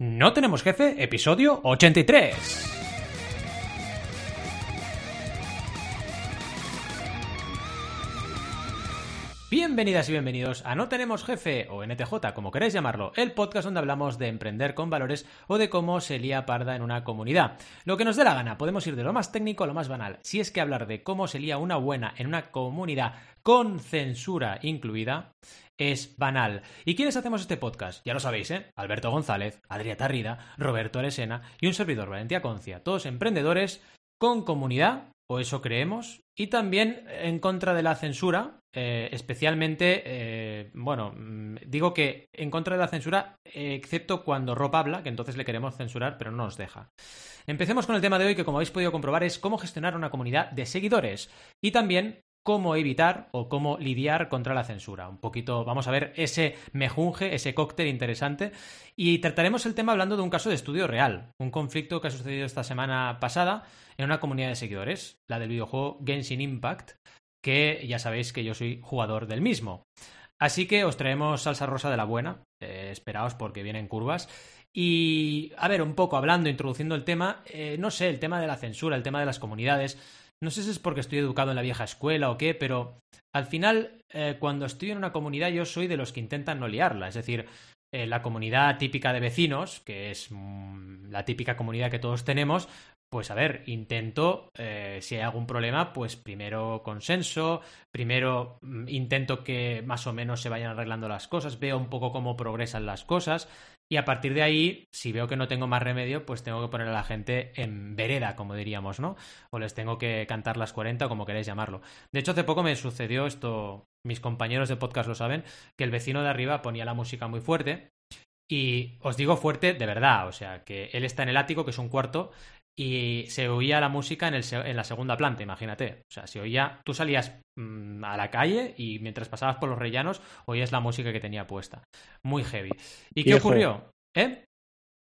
No tenemos jefe, episodio 83. Bienvenidas y bienvenidos a No Tenemos Jefe, o NTJ, como queréis llamarlo, el podcast donde hablamos de emprender con valores o de cómo se lía parda en una comunidad. Lo que nos dé la gana, podemos ir de lo más técnico a lo más banal. Si es que hablar de cómo se lía una buena en una comunidad con censura incluida es banal. ¿Y quiénes hacemos este podcast? Ya lo sabéis, ¿eh? Alberto González, Adrià Tarrida, Roberto Aresena y un servidor, Valentía Concia. Todos emprendedores con comunidad, o eso creemos, y también en contra de la censura, eh, especialmente, eh, bueno, mm, digo que en contra de la censura, eh, excepto cuando Rob habla, que entonces le queremos censurar, pero no nos deja. Empecemos con el tema de hoy, que como habéis podido comprobar es cómo gestionar una comunidad de seguidores y también cómo evitar o cómo lidiar contra la censura. Un poquito, vamos a ver ese mejunje, ese cóctel interesante. Y trataremos el tema hablando de un caso de estudio real, un conflicto que ha sucedido esta semana pasada en una comunidad de seguidores, la del videojuego Genshin Impact, que ya sabéis que yo soy jugador del mismo. Así que os traemos salsa rosa de la buena, eh, esperaos porque vienen curvas. Y, a ver, un poco hablando, introduciendo el tema, eh, no sé, el tema de la censura, el tema de las comunidades. No sé si es porque estoy educado en la vieja escuela o qué, pero al final, eh, cuando estoy en una comunidad, yo soy de los que intentan no liarla. Es decir, eh, la comunidad típica de vecinos, que es mm, la típica comunidad que todos tenemos, pues a ver, intento, eh, si hay algún problema, pues primero consenso, primero mm, intento que más o menos se vayan arreglando las cosas, veo un poco cómo progresan las cosas y a partir de ahí, si veo que no tengo más remedio, pues tengo que poner a la gente en vereda, como diríamos, ¿no? O les tengo que cantar las 40 o como queréis llamarlo. De hecho, hace poco me sucedió esto, mis compañeros de podcast lo saben, que el vecino de arriba ponía la música muy fuerte. Y os digo fuerte de verdad, o sea, que él está en el ático, que es un cuarto, y se oía la música en, el, en, la segunda planta, imagínate. O sea, se oía, tú salías mmm, a la calle y mientras pasabas por los rellanos oías la música que tenía puesta. Muy heavy. ¿Y qué ocurrió? ¿Eh?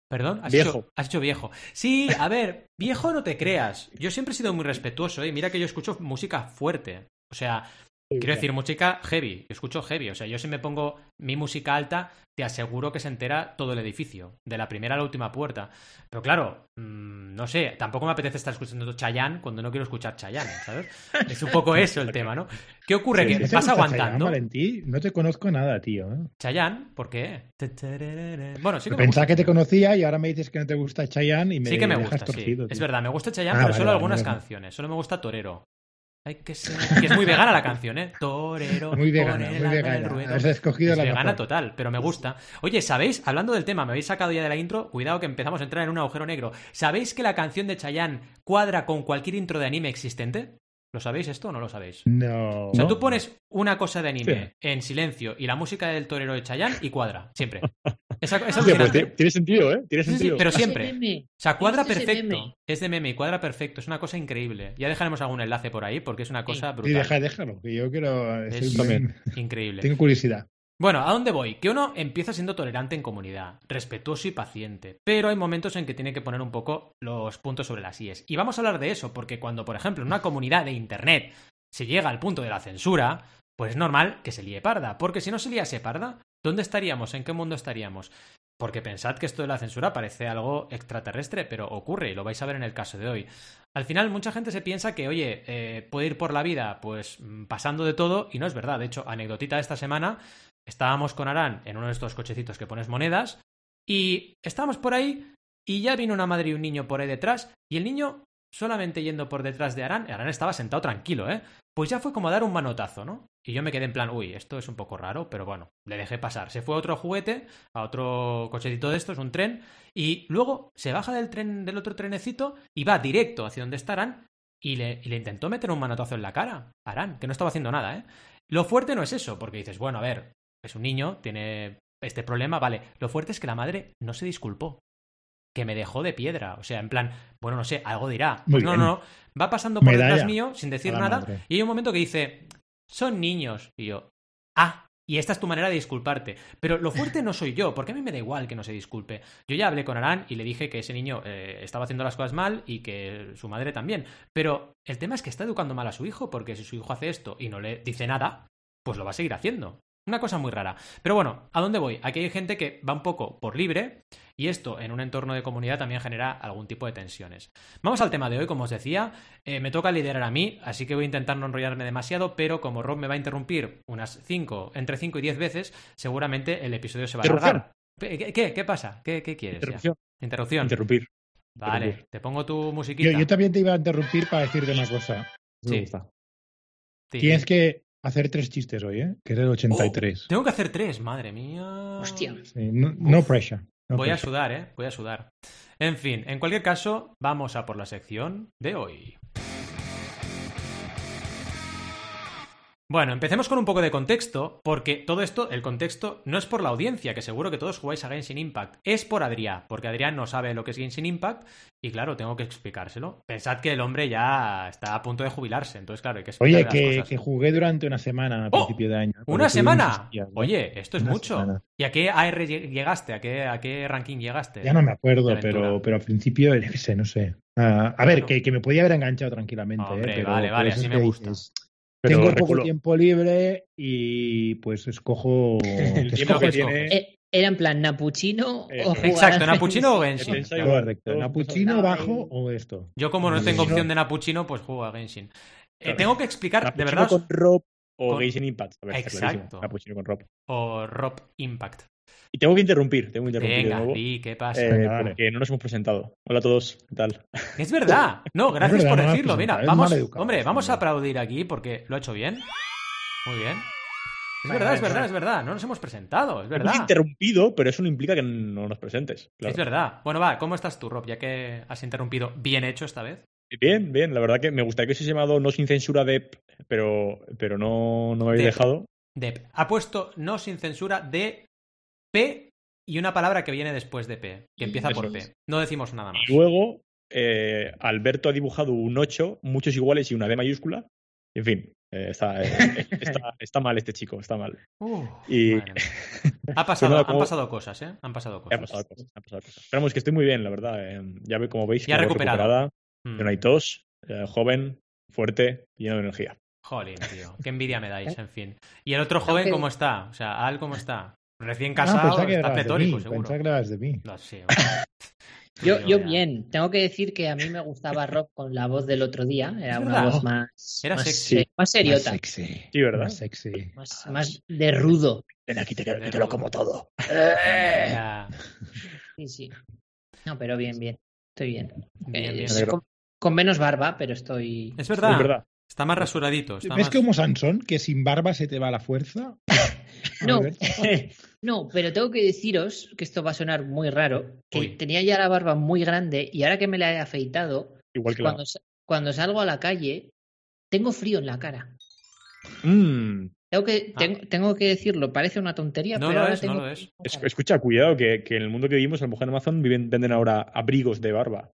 Perdón, has Viejo. Hecho, has hecho viejo. Sí, a ver, viejo no te creas. Yo siempre he sido muy respetuoso, ¿eh? Mira que yo escucho música fuerte. O sea, quiero decir, música heavy. Yo escucho heavy. O sea, yo si me pongo mi música alta, te aseguro que se entera todo el edificio, de la primera a la última puerta. Pero claro, mmm, no sé, tampoco me apetece estar escuchando Chayanne cuando no quiero escuchar Chayanne, ¿sabes? Es un poco eso el tema, ¿no? ¿Qué ocurre? Sí, que ¿no te vas gusta aguantando. Chayanne, Valentí? No te conozco nada, tío. ¿eh? Chayanne, ¿por qué? Bueno, sí que me Pensaba gusta. que te conocía y ahora me dices que no te gusta Chayanne y me Sí que me dejas gusta, sí. Es verdad, me gusta Chayanne, Ah, pero vale, solo vale, algunas vale. canciones. Solo me gusta Torero. Hay que ser... Que es muy vegana la canción, ¿eh? Torero. Muy vegana, muy vegana. ruedo. Has escogido Es la vegana mejor. total, pero me gusta. Oye, ¿sabéis? Hablando del tema, me habéis sacado ya de la intro. Cuidado que empezamos a entrar en un agujero negro. ¿Sabéis que la canción de Chayanne cuadra con cualquier intro de anime existente? ¿Lo sabéis esto o no lo sabéis? No. O sea, ¿No? tú pones una cosa de anime Sí. en silencio y la música del torero de Chayanne y cuadra, siempre. Es, es Hostia, pues tiene, sentido, ¿eh? Tiene Sí, sí, sentido. pero siempre. O sea, cuadra ¿Viste ese perfecto. meme? Es de meme y cuadra perfecto. Es una cosa increíble. Ya dejaremos algún enlace por ahí porque es una cosa Sí, brutal. deja, déjalo, que yo quiero... Es muy- increíble. Tengo curiosidad. Bueno, ¿a dónde voy? Que uno empieza siendo tolerante en comunidad, respetuoso y paciente, pero hay momentos en que tiene que poner un poco los puntos sobre las IES. Y vamos a hablar de eso, porque cuando, por ejemplo, en una comunidad de Internet se llega al punto de la censura, pues es normal que se líe parda, porque si no se liase parda, ¿dónde estaríamos? ¿En qué mundo estaríamos? Porque pensad que esto de la censura parece algo extraterrestre, pero ocurre y lo vais a ver en el caso de hoy. Al final, mucha gente se piensa que, oye, eh, puede ir por la vida, pues mm, pasando de todo, y no es verdad. De hecho, anecdotita de esta semana, estábamos con Arán en uno de estos cochecitos que pones monedas, y estábamos por ahí, y ya vino una madre y un niño por ahí detrás, y el niño solamente yendo por detrás de Arán, Arán estaba sentado tranquilo, ¿eh? Pues ya fue como dar un manotazo, ¿no? Y yo me quedé en plan, uy, esto es un poco raro, pero bueno, le dejé pasar. Se fue a otro juguete, a otro cochecito de estos, un tren, y luego se baja del tren, del otro trenecito, y va directo hacia donde está Arán, y le, y le intentó meter un manotazo en la cara. Arán, que no estaba haciendo nada, ¿eh? Lo fuerte no es eso, porque dices, bueno, a ver, es un niño, tiene este problema, vale. Lo fuerte es que la madre no se disculpó. Que me dejó de piedra. O sea, en plan, bueno, no sé, algo dirá. Pues no, no, no. Va pasando por Medalla detrás mío sin decir nada. madre. Y hay un momento que dice, son niños. Y yo, ah, y esta es tu manera de disculparte. Pero lo fuerte no soy yo, porque a mí me da igual que no se disculpe. Yo ya hablé con Arán y le dije que ese niño eh, estaba haciendo las cosas mal y que su madre también. Pero el tema es que está educando mal a su hijo, porque si su hijo hace esto y no le dice nada, pues lo va a seguir haciendo. Una cosa muy rara. Pero bueno, ¿a dónde voy? Aquí hay gente que va un poco por libre y esto en un entorno de comunidad también genera algún tipo de tensiones. Vamos al tema de hoy, como os decía. Eh, me toca liderar a mí, así que voy a intentar no enrollarme demasiado, pero como Rob me va a interrumpir unas 5, entre 5 y 10 veces, seguramente el episodio se va a alargar. ¿Qué, qué, qué pasa? ¿Qué, qué quieres? ya? Interrupción. Interrupción. Interrumpir. Vale, Interrumpir. te pongo tu musiquita. Yo, yo también te iba a interrumpir para decirte una cosa. Sí. Sí. Tienes que hacer tres chistes hoy, ¿eh? Que eres el 83. Tengo que hacer tres, madre mía. Hostia. Sí, no, no pressure. no Voy a sudar, ¿eh? Voy a sudar. En fin, en cualquier caso, vamos a por la sección de hoy. Bueno, empecemos con un poco de contexto, porque todo esto, el contexto, no es por la audiencia, que seguro que todos jugáis a Genshin Impact, es por Adrián, porque Adrián no sabe lo que es Genshin Impact, y claro, tengo que explicárselo. Pensad que el hombre ya está a punto de jubilarse, entonces claro, hay que Oye, las que, cosas. que jugué durante una semana a ¡Oh! principio de año. ¿Una semana? Oye, esto es Una mucho. semana. ¿Y a qué AR lleg- llegaste? ¿A qué, a qué ranking llegaste? Ya no me acuerdo, pero, pero al principio, qué sé, no sé. Ah, a ver, que, que me podía haber enganchado tranquilamente. ¿eh? Pero, vale, vale, así me gusta. dices, Pero Tengo poco reculo- tiempo libre y pues escojo. El que tiene. Eh, ¿Era en plan Napuchino Eh, o jugar Exacto, Napuchino o Genshin? Genshin. Correcto. ¿Napuchino bajo o esto? Yo como no tengo opción de Napuchino, pues juego a Genshin. Eh, Claro. tengo que explicar, de verdad, con Rob o con- Genshin Impact. A ver, está Exacto. Cappuccino con Rob. o Rob Impact. Y tengo que interrumpir, tengo que interrumpir de Venga, nuevo. di, ¿qué pasa? eh, Venga, porque no nos hemos presentado. Hola a todos, ¿qué tal? Es verdad. No, gracias verdad, por no decirlo. Mira, vamos, maleducado, hombre, vamos a aplaudir aquí porque lo ha hecho bien. Muy bien. Es verdad, es verdad, es verdad. No nos hemos presentado, es Hemos verdad. interrumpido, pero eso no implica que no nos presentes. claro. Es verdad. Bueno, va, ¿cómo estás tú, Rob? Ya que has interrumpido bien hecho esta vez. Bien, bien. La verdad que me gustaría que se llamado No Sin Censura Dep, pero, pero no, no me habéis Dep. dejado. Dep. Ha puesto no sin censura de P y una palabra que viene después de P, que empieza por P. es. No decimos nada más. Luego, eh, Alberto ha dibujado un 8, muchos iguales y una D mayúscula. En fin, eh, está, eh, está, está mal este chico, está mal. Uh, Y- madre mía. Ha pasado, nada, han pasado cosas, ¿eh? Han pasado Ha cosas. pasado cosas, ha pasado cosas. Pero vamos, que estoy muy bien, la verdad. eh, ya ve, como veis, Ya recuperado. recuperada, Mm. no hay tos, eh, joven, fuerte, lleno de energía. Jolín, tío. Qué envidia me dais, en fin. ¿Y el otro joven cómo está? O sea, Al, ¿cómo está? Recién casado, que está pletórico, mí, seguro. pensaba que hablabas de mí. No sé. Yo, yo bien, tengo que decir que a mí me gustaba Rob con la voz del otro día, era una verdad. voz más, Era más, sexy. eh, más seriota, Más sexy. Sí, ¿verdad? Más sexy. más, más de rudo. Ven aquí, te, que te lo como todo. Sí, sí. No, pero bien, bien. Estoy bien. Bien, Eh, bien. con, con menos barba, pero estoy. Es verdad. Es verdad. Está más rasuradito. Está ¿Ves más... como Sansón, que sin barba se te va la fuerza? No, no, pero tengo que deciros que esto va a sonar muy raro, que Uy. tenía ya la barba muy grande y ahora que me la he afeitado, Igual que la. cuando, sa- cuando salgo a la calle, tengo frío en la cara. Mm, Tengo que, Ah. tengo, tengo que decirlo, parece una tontería, No pero lo ahora es, no tengo lo es. escucha, cuidado, que, que en el mundo que vivimos, a lo mejor en Amazon viven, venden ahora abrigos de barba.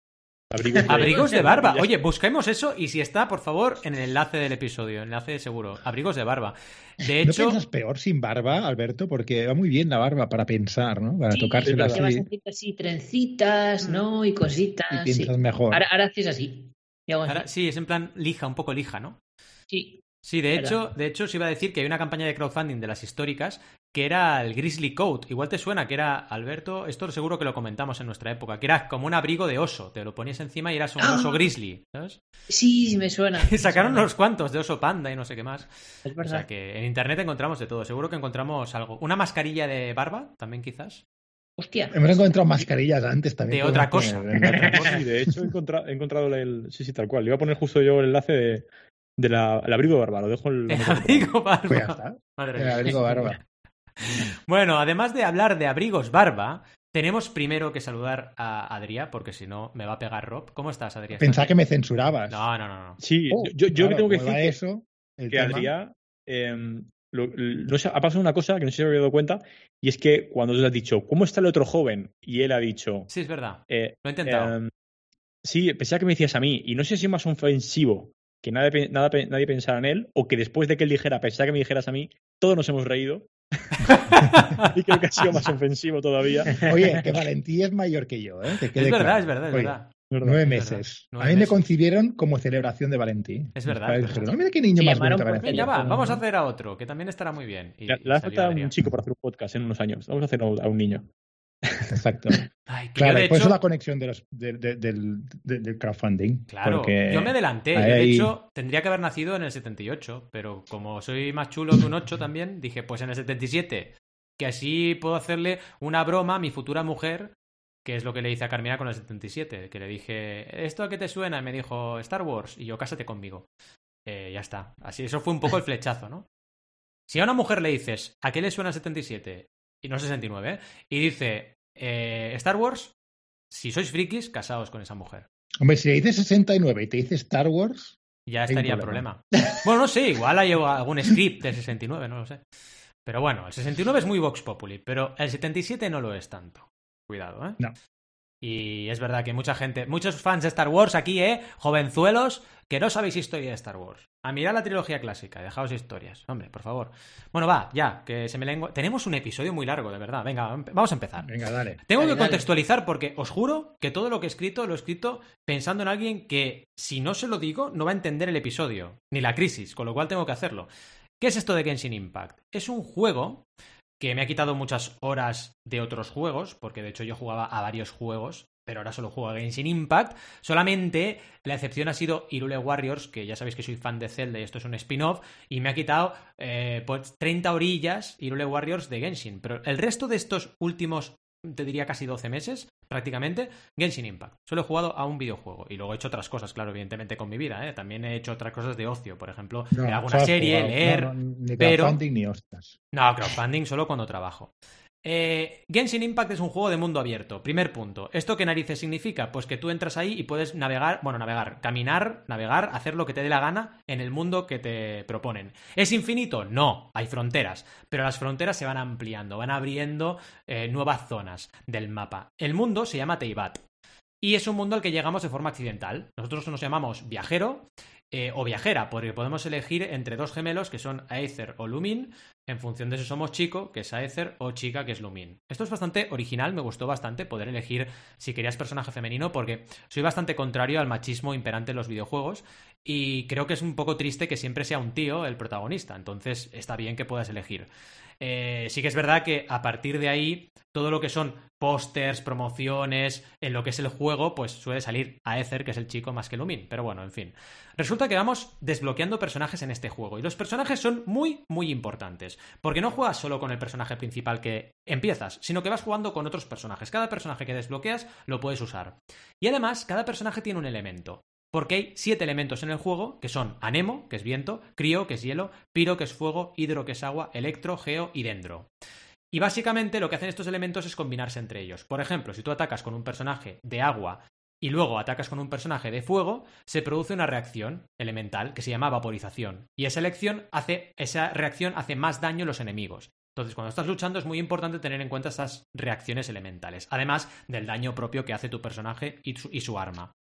Abrigos de, Abrigos de barba. Oye, busquemos eso y si está, por favor, en el enlace del episodio. Enlace seguro. Abrigos de barba. De ¿No hecho, piensas peor sin barba, Alberto? Porque va muy bien la barba para pensar, ¿no? Para Sí, te vas así así trencitas, ¿no? Y y cositas. sí. piensas mejor. Ahora, ahora haces así. Y hago así. ahora sí, es en plan lija, un poco lija, ¿no? Sí. Sí, de hecho, de hecho, os iba a decir que hay una campaña de crowdfunding de las históricas que era el Grizzly Coat. Igual te suena que era, Alberto, esto seguro que lo comentamos en nuestra época, que era como un abrigo de oso. Te lo ponías encima y eras un ¡Ah! oso grizzly, ¿sabes? Sí, me suena. Y sacaron suena. unos cuantos de oso panda y no sé qué más. Es O verdad. sea que en internet encontramos de todo. Seguro que encontramos algo. Una mascarilla de barba, también quizás. Hostia. Hemos encontrado mascarillas antes también. De otra cosa. poner en otra cosa. Sí, de hecho he, encontra- he encontrado el. Sí, sí, tal cual. Le iba a poner justo yo el enlace de, de la, el abrigo barba. Lo dejo De el. abrigo barba. Pues ya está. Madre El abrigo barba. Bueno, además de hablar de abrigos barba, tenemos primero que saludar a Adrián, porque si no me va a pegar Rob. ¿Cómo estás, Adrián? Pensaba ¿Estás que me censurabas. No, no, no. no. Sí, Oh, yo, yo claro, tengo que decir que, eso, el que tema. Adrián. em, lo- ha pasado una cosa que no sé si os habéis dado cuenta. Y es que cuando os has dicho, ¿cómo está el otro joven? Y él ha dicho. Sí, es verdad. eh, Lo he intentado. em, sí, pensaba que me decías a mí. Y no sé si es más ofensivo que nada, pe- nada nadie pensara en él. O que después de que él dijera, pensaba que me dijeras a mí, todos nos hemos reído. y creo que ha sido más ofensivo todavía. Oye, que Valentí es mayor que yo, ¿eh? Que quede es verdad, claro. es verdad, es Oye, verdad. Nueve es meses. verdad. A mí me concibieron como celebración de Valentín. Es verdad, padres "Ah, mira qué niño Sí, más llamaron bonito por parece". Venga, va, vamos a ¿no? hacer a otro, que también estará muy bien. Y- Le, hace falta un chico para hacer un podcast en unos años. Vamos a hacer a un niño. Exacto. Ay, Claro, por eso hecho, la conexión de los, de- de- del, de- del crowdfunding. Claro, yo me adelanté. Yo, ahí- de hecho, tendría que haber nacido en el 78, pero como soy más chulo que un 8 también, dije, pues en el 77, que así puedo hacerle una broma a mi futura mujer, que es lo que le hice a Carmina con el 77, que le dije, ¿esto a qué te suena? Y me dijo, Star Wars, y yo, cásate conmigo. Eh, ya está. Así, eso fue un poco el flechazo, ¿no? Si a una mujer le dices, ¿a qué le suena el 77? Y no 69, ¿eh? Y dice, eh, Star Wars, si sois frikis, casaos con esa mujer. Hombre, si le dices 69 y te dice Star Wars, Ya estaría problema. problema. Bueno, no sé, igual hay algún script del 69, no lo sé. Pero bueno, el 69 es muy Vox Populi, pero el 77 no lo es tanto. Cuidado, ¿eh? No. Y es verdad que mucha gente, muchos fans de Star Wars aquí, ¿eh? Jovenzuelos, que no sabéis historia de Star Wars. A mirar la trilogía clásica, dejaos historias. Hombre, por favor. Bueno, va, ya, que se me lengua. Tenemos un episodio muy largo, de verdad. Venga, vamos a empezar. venga, dale. Tengo Dale, que dale. contextualizar porque os juro que todo lo que he escrito lo he escrito pensando en alguien que, si no se lo digo, no va a entender el episodio, ni la crisis, con lo cual tengo que hacerlo. ¿Qué es esto de Genshin Impact? Es un juego que me ha quitado muchas horas de otros juegos, porque de hecho yo jugaba a varios juegos, pero ahora solo juego a Genshin Impact. Solamente la excepción ha sido Irule Warriors, que ya sabéis que soy fan de Zelda y esto es un spin-off, y me ha quitado eh, pues 30 orillas Irule Warriors de Genshin. Pero el resto de estos últimos, te diría casi 12 meses, prácticamente, Genshin Impact. Solo he jugado a un videojuego y luego he hecho otras cosas, claro, evidentemente con mi vida. ¿eh? También he hecho otras cosas de ocio, por ejemplo, No, serie, jugado. leer. No, no, ni pero- crowdfunding ni hostias. No, crowdfunding solo cuando trabajo. Eh, Genshin Impact es un juego de mundo abierto. Primer punto. ¿Esto qué narices significa? Pues que tú entras ahí y puedes navegar, bueno, navegar, caminar, navegar, hacer lo que te dé la gana en el mundo que te proponen. ¿Es infinito? No, hay fronteras. Pero las fronteras se van ampliando, van abriendo eh, nuevas zonas del mapa. El mundo se llama Teyvat. Y es un mundo al que llegamos de forma accidental. Nosotros nos llamamos viajero eh, o viajera, porque podemos elegir entre dos gemelos que son Aether o Lumin, en función de si somos chico, que es Aether, o chica, que es Lumin. Esto es bastante original, me gustó bastante poder elegir si querías personaje femenino, porque soy bastante contrario al machismo imperante en los videojuegos, y creo que es un poco triste que siempre sea un tío el protagonista, entonces está bien que puedas elegir. Eh, sí que es verdad que a partir de ahí, todo lo que son pósters, promociones, en lo que es el juego, pues suele salir Aether, que es el chico más que Lumin. Pero bueno, en fin. Resulta que vamos desbloqueando personajes en este juego. Y los personajes son muy, muy importantes. Porque no juegas solo con el personaje principal que empiezas, sino que vas jugando con otros personajes. Cada personaje que desbloqueas lo puedes usar. Y además, cada personaje tiene un elemento. Porque hay siete elementos en el juego, que son Anemo, que es viento, Crío, que es hielo, Piro, que es fuego, Hidro, que es agua, Electro, Geo y Dendro. Y básicamente lo que hacen estos elementos es combinarse entre ellos. Por ejemplo, si tú atacas con un personaje de agua y luego atacas con un personaje de fuego, se produce una reacción elemental que se llama vaporización. Y esa, hace, esa reacción hace más daño a los enemigos. Entonces, cuando estás luchando es muy importante tener en cuenta estas reacciones elementales, además del daño propio que hace tu personaje y su arma.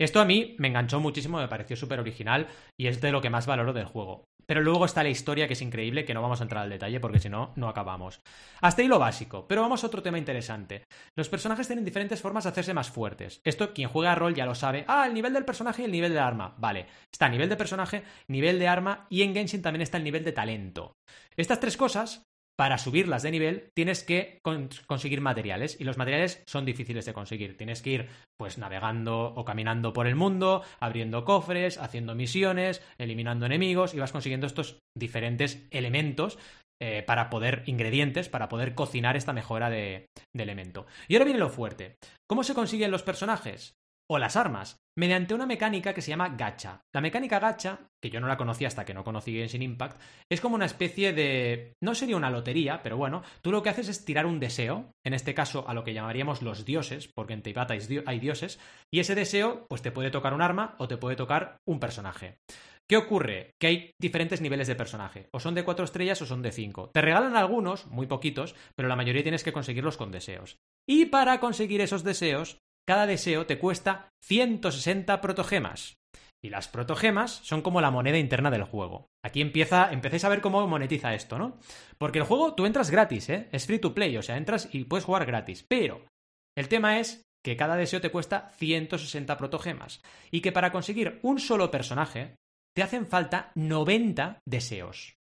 Esto a mí me enganchó muchísimo, me pareció súper original y es de lo que más valoro del juego. Pero luego está la historia que es increíble, que no vamos a entrar al detalle porque si no, no acabamos. Hasta ahí lo básico, pero vamos a otro tema interesante. Los personajes tienen diferentes formas de hacerse más fuertes. Esto quien juega a rol ya lo sabe. Ah, el nivel del personaje y el nivel de arma. Vale, está nivel de personaje, nivel de arma y en Genshin también está el nivel de talento. Estas tres cosas para subirlas de nivel tienes que con conseguir materiales y los materiales son difíciles de conseguir. Tienes que ir pues navegando o caminando por el mundo, abriendo cofres, haciendo misiones, eliminando enemigos y vas consiguiendo estos diferentes elementos eh, para poder, ingredientes, para poder cocinar esta mejora de, de elemento. Y ahora viene lo fuerte. ¿Cómo se consiguen los personajes? O las armas, mediante una mecánica que se llama gacha. La mecánica gacha, que yo no la conocía hasta que no conocí Genshin Impact, es como una especie de... no sería una lotería, pero bueno, tú lo que haces es tirar un deseo, en este caso a lo que llamaríamos los dioses, porque en Teipata hay dioses, y ese deseo pues te puede tocar un arma o te puede tocar un personaje. ¿Qué ocurre? Que hay diferentes niveles de personaje. O son de 4 estrellas o son de 5. Te regalan algunos, muy poquitos, pero la mayoría tienes que conseguirlos con deseos. Y para conseguir esos deseos, cada deseo te cuesta 160 protogemas. Y las protogemas son como la moneda interna del juego. Aquí empieza, empecéis a ver cómo monetiza esto, ¿no? Porque el juego tú entras gratis, ¿eh? Es free to play, o sea, entras y puedes jugar gratis. Pero el tema es que cada deseo te cuesta 160 protogemas y que para conseguir un solo personaje te hacen falta 90 deseos.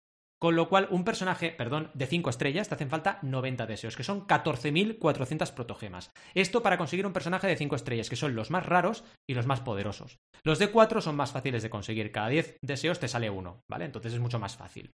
Con lo cual, un personaje, perdón, de 5 estrellas te hacen falta 90 deseos, que son 14.400 protogemas. Esto para conseguir un personaje de 5 estrellas, que son los más raros y los más poderosos. Los de 4 son más fáciles de conseguir, cada 10 deseos te sale uno, ¿vale? Entonces es mucho más fácil.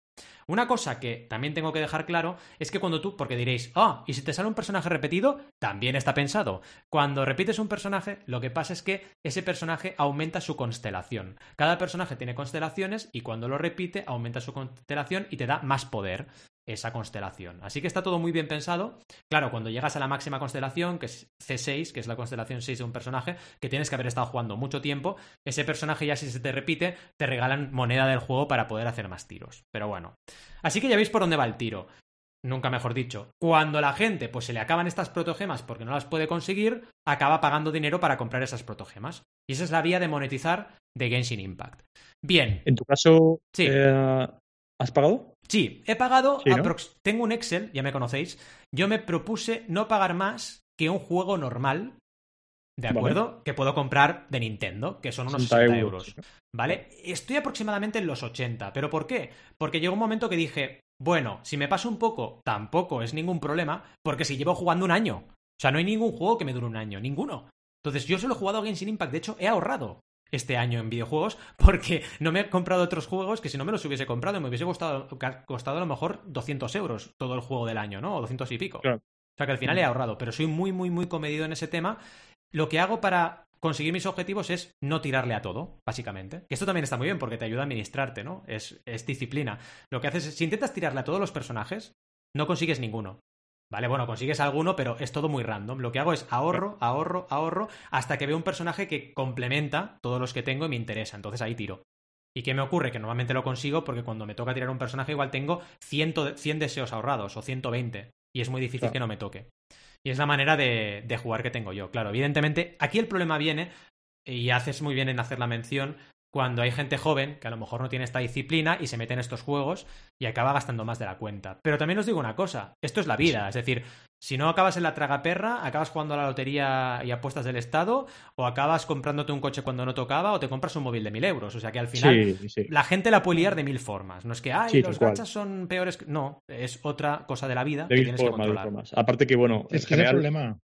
Una cosa que también tengo que dejar claro es que cuando tú, porque diréis, ah, y si te sale un personaje repetido, también está pensado. Cuando repites un personaje, lo que pasa es que ese personaje aumenta su constelación. Cada personaje tiene constelaciones y cuando lo repite, aumenta su constelación y te da más poder esa constelación. Así que está todo muy bien pensado. Claro, cuando llegas a la máxima constelación, que es C6, que es la constelación 6 de un personaje, que tienes que haber estado jugando mucho tiempo, ese personaje ya si se te repite, te regalan moneda del juego para poder hacer más tiros. Pero bueno. Así que ya veis por dónde va el tiro. Nunca mejor dicho. Cuando la gente pues se le acaban estas protogemas porque no las puede conseguir, acaba pagando dinero para comprar esas protogemas. Y esa es la vía de monetizar de Genshin Impact. Bien. En tu caso, Sí. eh, ¿has pagado? Sí, he pagado. Sí, ¿no? aprox- Tengo un Excel, ya me conocéis. Yo me propuse no pagar más que un juego normal. ¿De Vale. acuerdo? Que puedo comprar de Nintendo, que son unos 60 60 euros. euros. ¿Vale? Estoy aproximadamente en los 80. ¿Pero por qué? Porque llegó un momento que dije, bueno, si me paso un poco, tampoco es ningún problema, porque si llevo jugando un año. O sea, no hay ningún juego que me dure un año, ninguno. Entonces, yo solo he jugado a Genshin Impact. De hecho, he ahorrado este año en videojuegos porque no me he comprado otros juegos que si no me los hubiese comprado me hubiese costado, costado a lo mejor 200 euros todo el juego del año, ¿no? O 200 y pico. Claro. O sea que al final he ahorrado, pero soy muy, muy, muy comedido en ese tema. Lo que hago para conseguir mis objetivos es no tirarle a todo, básicamente. Esto también está muy bien porque te ayuda a administrarte, ¿no? Es, es disciplina. Lo que haces es, si intentas tirarle a todos los personajes, no consigues ninguno. Vale, bueno, consigues alguno, pero es todo muy random. Lo que hago es ahorro, ahorro, ahorro, hasta que veo un personaje que complementa todos los que tengo y me interesa. Entonces ahí tiro. ¿Y qué me ocurre? Que normalmente lo consigo porque cuando me toca tirar un personaje igual tengo 100, de- 100 deseos ahorrados o 120. Y es muy difícil Claro. que no me toque. Y es la manera de, de jugar que tengo yo. Claro, evidentemente, aquí el problema viene, y haces muy bien en hacer la mención, cuando hay gente joven que a lo mejor no tiene esta disciplina y se mete en estos juegos y acaba gastando más de la cuenta. Pero también os digo una cosa, esto es la vida, es decir, si no acabas en la tragaperra, acabas jugando a la lotería y apuestas del Estado, o acabas comprándote un coche cuando no tocaba, o te compras un móvil de mil euros. O sea que al final Sí, sí. la gente la puede liar de mil formas. No es que, ay, Sí, los gachas son peores. que-". No, es otra cosa de la vida De que mil tienes que de controlar. formas. Aparte que, bueno, Es en que es el general- problema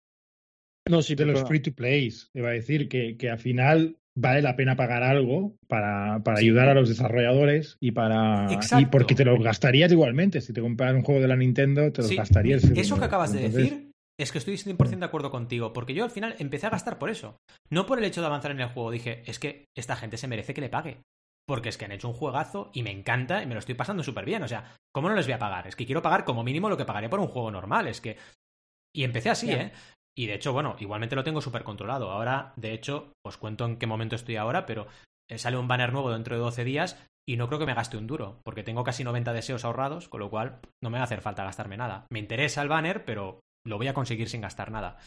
No, sí, de los free to plays. Iba a decir que, que al final vale la pena pagar algo para, para Sí. ayudar a los desarrolladores y para Exacto. y porque te lo gastarías igualmente. Si te compras un juego de la Nintendo, te los Sí, gastarías. Eso que acabas de decir es que estoy 100% de acuerdo contigo, porque yo al final empecé a gastar por eso. No por el hecho de avanzar en el juego. Dije, es que esta gente se merece que le pague. Porque es que han hecho un juegazo y me encanta y me lo estoy pasando súper bien. O sea, ¿cómo no les voy a pagar? Es que quiero pagar como mínimo lo que pagaría por un juego normal. Es que. Y empecé así. ¿eh? Y de hecho, bueno, igualmente lo tengo súper controlado. Ahora, de hecho, os cuento en qué momento estoy ahora, pero eh, sale un banner nuevo dentro de 12 días y no creo que me gaste un duro, porque tengo casi 90 deseos ahorrados, con lo cual no me va a hacer falta gastarme nada. Me interesa el banner, pero lo voy a conseguir sin gastar nada.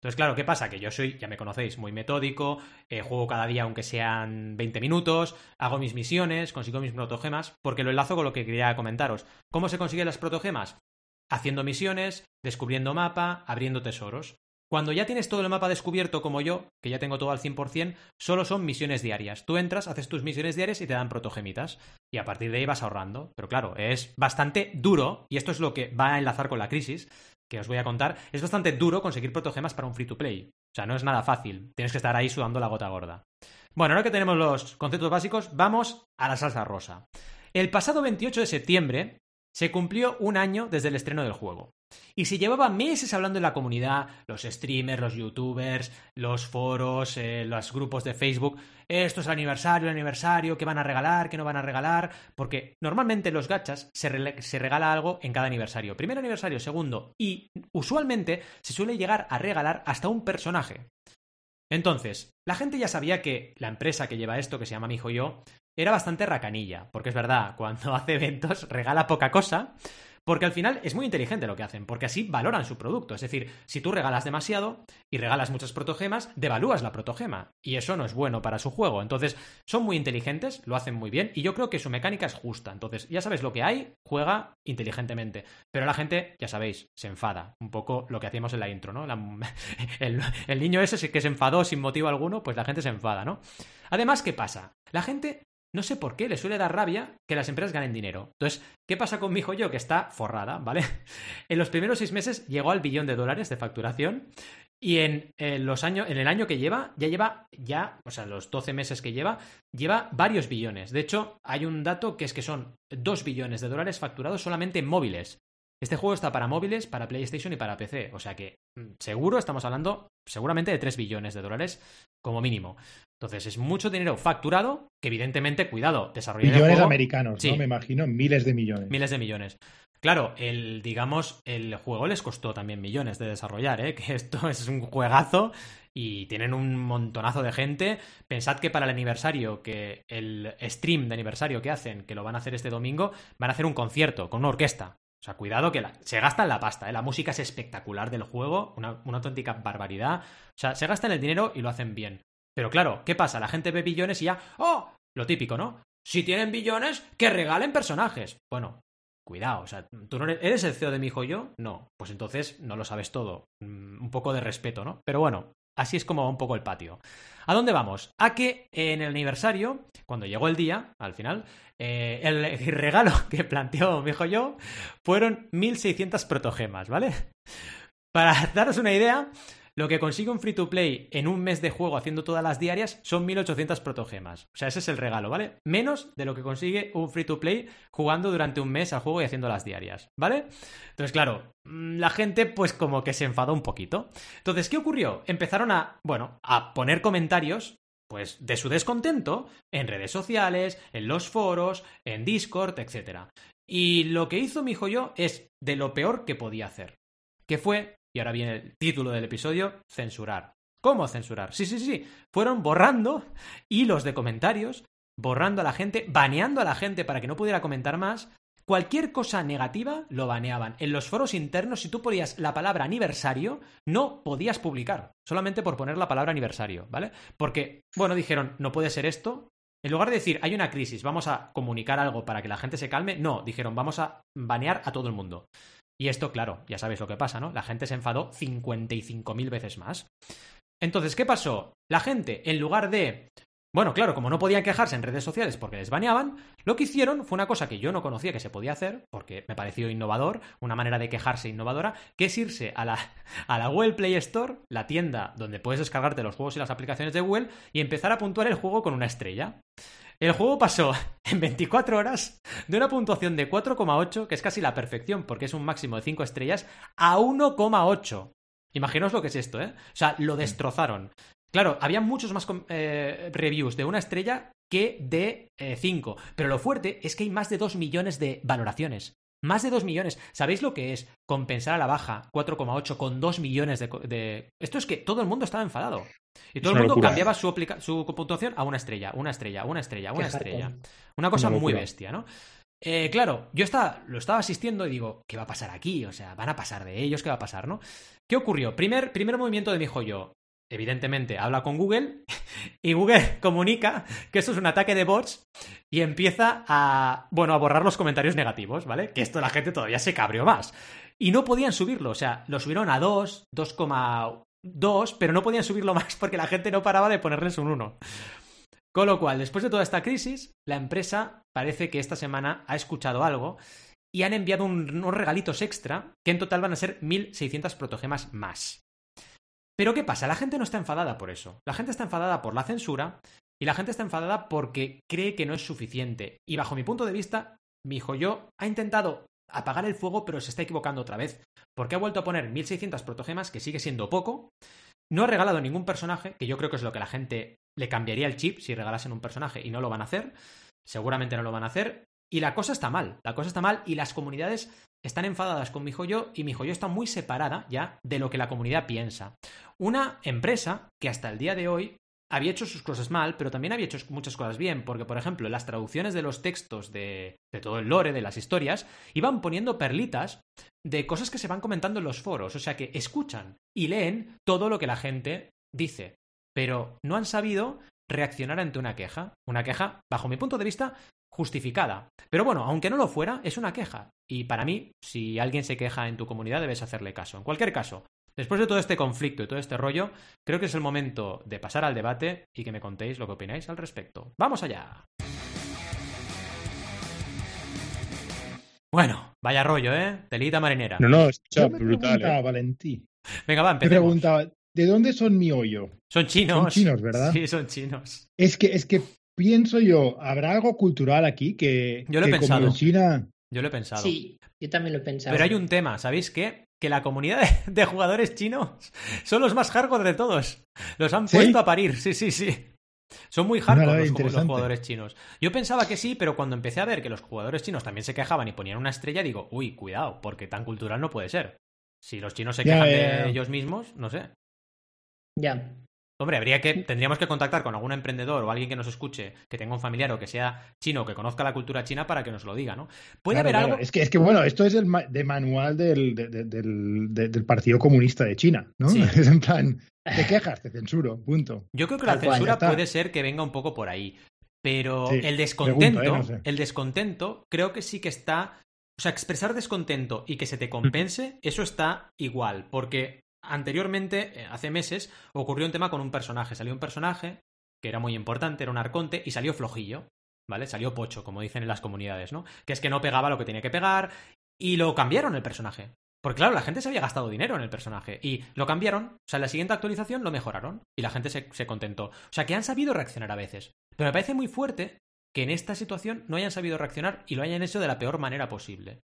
Entonces, claro, ¿qué pasa? Que yo soy, ya me conocéis, muy metódico, eh, juego cada día aunque sean 20 minutos, hago mis misiones, consigo mis protogemas, porque lo enlazo con lo que quería comentaros. ¿Cómo se consiguen las protogemas? Haciendo misiones, descubriendo mapa, abriendo tesoros. Cuando ya tienes todo el mapa descubierto como yo, que ya tengo todo al 100%, solo son misiones diarias. Tú entras, haces tus misiones diarias y te dan protogemitas. Y a partir de ahí vas ahorrando. Pero claro, es bastante duro, y esto es lo que va a enlazar con la crisis, que os voy a contar. Es bastante duro conseguir protogemas para un free to play. O sea, no es nada fácil. Tienes que estar ahí sudando la gota gorda. Bueno, ahora que tenemos los conceptos básicos, vamos a la salsa rosa. El pasado 28 de septiembre se cumplió un año desde el estreno del juego. Y se llevaba meses hablando en la comunidad, los streamers, los youtubers, los foros, eh, los grupos de Facebook. Esto es el aniversario, el aniversario, qué van a regalar, qué no van a regalar. Porque normalmente en los gachas se regala algo en cada aniversario. Primer aniversario, segundo. Y usualmente se suele llegar a regalar hasta un personaje. Entonces, la gente ya sabía que la empresa que lleva esto, que se llama Mi Hijo Yo, era bastante racanilla. Porque es verdad, cuando hace eventos regala poca cosa. Porque al final es muy inteligente lo que hacen, porque así valoran su producto. Es decir, si tú regalas demasiado y regalas muchas protogemas, devalúas la protogema. Y eso no es bueno para su juego. Entonces, son muy inteligentes, lo hacen muy bien, y yo creo que su mecánica es justa. Entonces, ya sabes lo que hay, juega inteligentemente. Pero la gente, ya sabéis, se enfada. Un poco lo que hacíamos en la intro, ¿no? el, el niño ese que se enfadó sin motivo alguno, pues la gente se enfada, ¿no? Además, ¿qué pasa? La gente no sé por qué, le suele dar rabia que las empresas ganen dinero. Entonces, ¿qué pasa con mi hijo yo? Que está forrada, ¿vale? En los primeros seis meses llegó al billón de dólares de facturación y en, los en el año que lleva, ya lleva, ya, o sea, los 12 meses que lleva, lleva varios billones. De hecho, hay un dato que es que son 2 billones de dólares facturados solamente en móviles. Este juego está para móviles, para PlayStation y para PC. O sea que mm, seguro estamos hablando seguramente de 3 billones de dólares como mínimo. Entonces es mucho dinero facturado que evidentemente, cuidado, desarrollar Millones americanos, ¿no? Me imagino, miles de millones. Miles de millones. Claro, el, digamos, el juego les costó también millones de desarrollar, ¿eh? Que esto es un juegazo y tienen un montonazo de gente. Pensad que para el aniversario, que el stream de aniversario que hacen, que lo van a hacer este domingo, van a hacer un concierto con una orquesta. O sea, cuidado que se gasta en la pasta, ¿eh? La música es espectacular del juego, una, una auténtica barbaridad. O sea, se gasta en el dinero y lo hacen bien. Pero claro, ¿qué pasa? La gente ve billones y ya, ¡oh! Lo típico, ¿no? Si tienen billones, que regalen personajes. Bueno, cuidado, o sea, ¿tú no eres, el CEO de mi hijo yo? No, pues entonces no lo sabes todo. Mm, un poco de respeto, ¿no? Pero bueno, así es como un poco el patio. ¿A dónde vamos? A que en el aniversario, cuando llegó el día, al final, eh, el, regalo que planteó mi hijo yo fueron 1600 protogemas, ¿vale? Para daros una idea, lo que consigue un free to play en un mes de juego haciendo todas las diarias son 1800 protogemas. O sea, ese es el regalo, ¿vale? Menos de lo que consigue un free to play jugando durante un mes al juego y haciendo las diarias, ¿vale? Entonces, claro, mm, la gente pues como que se enfadó un poquito. Entonces, ¿qué ocurrió? Empezaron a, bueno, a poner comentarios pues de su descontento en redes sociales, en los foros, en Discord, etc. Y lo que hizo mi yo es de lo peor que podía hacer, que fue y ahora viene el título del episodio, censurar. ¿Cómo censurar? Sí, sí, sí. Fueron borrando hilos de comentarios, borrando a la gente, baneando a la gente para que no pudiera comentar más. Cualquier cosa negativa lo baneaban. En los foros internos, si tú ponías la palabra aniversario, no podías publicar, solamente por poner la palabra aniversario, ¿vale? Porque, bueno, dijeron, no puede ser esto. En lugar de decir, hay una crisis, vamos a comunicar algo para que la gente se calme, no, dijeron, vamos a banear a todo el mundo. Y esto, claro, ya sabéis lo que pasa, ¿no? La gente se enfadó 55.000 veces más. Entonces, ¿qué pasó? La gente, en lugar de... Bueno, claro, como no podían quejarse en redes sociales porque les baneaban, lo que hicieron fue una cosa que yo no conocía que se podía hacer, porque me pareció innovador, una manera de quejarse innovadora, que es irse a la, a la Google Play Store, la tienda donde puedes descargarte los juegos y las aplicaciones de Google, y empezar a puntuar el juego con una estrella. El juego pasó en 24 horas de una puntuación de 4,8, que es casi la perfección porque es un máximo de 5 estrellas, a 1,8. Imaginaos lo que es esto, ¿eh? O sea, lo destrozaron. Claro, había muchos más eh, reviews de una estrella que de 5. Eh, pero lo fuerte es que hay más de 2 millones de valoraciones. Más de 2 millones. ¿Sabéis lo que es compensar a la baja 4,8 con 2 millones de, Esto es que todo el mundo estaba enfadado. Y todo el mundo cambiaba su, su, puntuación a una estrella, una estrella, una estrella, una estrella. Una cosa muy bestia, ¿no? Eh, claro, yo estaba, lo estaba asistiendo y digo, ¿qué va a pasar aquí? O sea, van a pasar de ellos, ¿qué va a pasar, no? ¿Qué ocurrió? Primer, primer movimiento de mi joyo. Evidentemente, habla con Google y Google comunica que esto es un ataque de bots y empieza a, bueno, a borrar los comentarios negativos, ¿vale? Que esto la gente todavía se cabrió más. Y no podían subirlo, o sea, lo subieron a 2, 2,2, pero no podían subirlo más porque la gente no paraba de ponerles un 1. Con lo cual, después de toda esta crisis, la empresa parece que esta semana ha escuchado algo y han enviado unos regalitos extra que en total van a ser 1.600 protogemas más. Pero ¿qué pasa? La gente no está enfadada por eso. La gente está enfadada por la censura y la gente está enfadada porque cree que no es suficiente. Y bajo mi punto de vista, mi hijo yo ha intentado apagar el fuego, pero se está equivocando otra vez. Porque ha vuelto a poner 1600 protogemas, que sigue siendo poco. No ha regalado ningún personaje, que yo creo que es lo que la gente le cambiaría el chip si regalasen un personaje y no lo van a hacer. Seguramente no lo van a hacer. Y la cosa está mal, la cosa está mal y las comunidades están enfadadas con mi joyo y mi joyo está muy separada ya de lo que la comunidad piensa. Una empresa que hasta el día de hoy había hecho sus cosas mal, pero también había hecho muchas cosas bien, porque, por ejemplo, las traducciones de los textos de, de todo el lore, de las historias, iban poniendo perlitas de cosas que se van comentando en los foros, o sea que escuchan y leen todo lo que la gente dice, pero no han sabido reaccionar ante una queja, una queja, bajo mi punto de vista, justificada. Pero bueno, aunque no lo fuera, es una queja. Y para mí, si alguien se queja en tu comunidad, debes hacerle caso. En cualquier caso, después de todo este conflicto y todo este rollo, creo que es el momento de pasar al debate y que me contéis lo que opináis al respecto. ¡Vamos allá! Bueno, vaya rollo, ¿eh? Telita marinera. No, no, me brutal. preguntaba, ¿eh? Valentí, Venga, va, me empecemos. preguntaba, ¿de dónde son mi hoyo? Son chinos. Son chinos, ¿verdad? Sí, son chinos. Es que, es que pienso yo, ¿habrá algo cultural aquí que, Yo lo he que pensado. como en China... Yo lo he pensado. Sí, yo también lo he pensado. Pero hay un tema, ¿sabéis qué? Que la comunidad de, jugadores chinos son los más hardcore de todos. Los han ¿Sí? puesto a parir, sí, sí, sí. Son muy hardcore los, jugadores chinos. Yo pensaba que sí, pero cuando empecé a ver que los jugadores chinos también se quejaban y ponían una estrella, digo, uy, cuidado, porque tan cultural no puede ser. Si los chinos se Ya, quejan ya, de ya. ellos mismos, no sé. Ya. Hombre, habría que, tendríamos que contactar con algún emprendedor o alguien que nos escuche, que tenga un familiar o que sea chino, que conozca la cultura china para que nos lo diga, ¿no? Puede Claro, haber claro. algo. Es que, es que, bueno, esto es el ma- de manual del, de- de- del, de- del Partido Comunista de China, ¿no? Sí. Es en plan, te quejas, te censuro, punto. Yo creo que la Tal censura puede ser que venga un poco por ahí. Pero Sí, el descontento, pregunto, ¿eh? No sé. el descontento, creo que sí que está. O sea, expresar descontento y que se te compense, eso está igual. Porque anteriormente, eh, hace meses, ocurrió un tema con un personaje. Salió un personaje que era muy importante, era un arconte, y salió flojillo. ¿Vale? Salió pocho, como dicen en las comunidades, ¿no? Que es que no pegaba lo que tenía que pegar. Y lo cambiaron el personaje. Porque claro, la gente se había gastado dinero en el personaje. Y lo cambiaron. O sea, en la siguiente actualización lo mejoraron. Y la gente se, se contentó. O sea, que han sabido reaccionar a veces. Pero me parece muy fuerte que en esta situación no hayan sabido reaccionar y lo hayan hecho de la peor manera posible.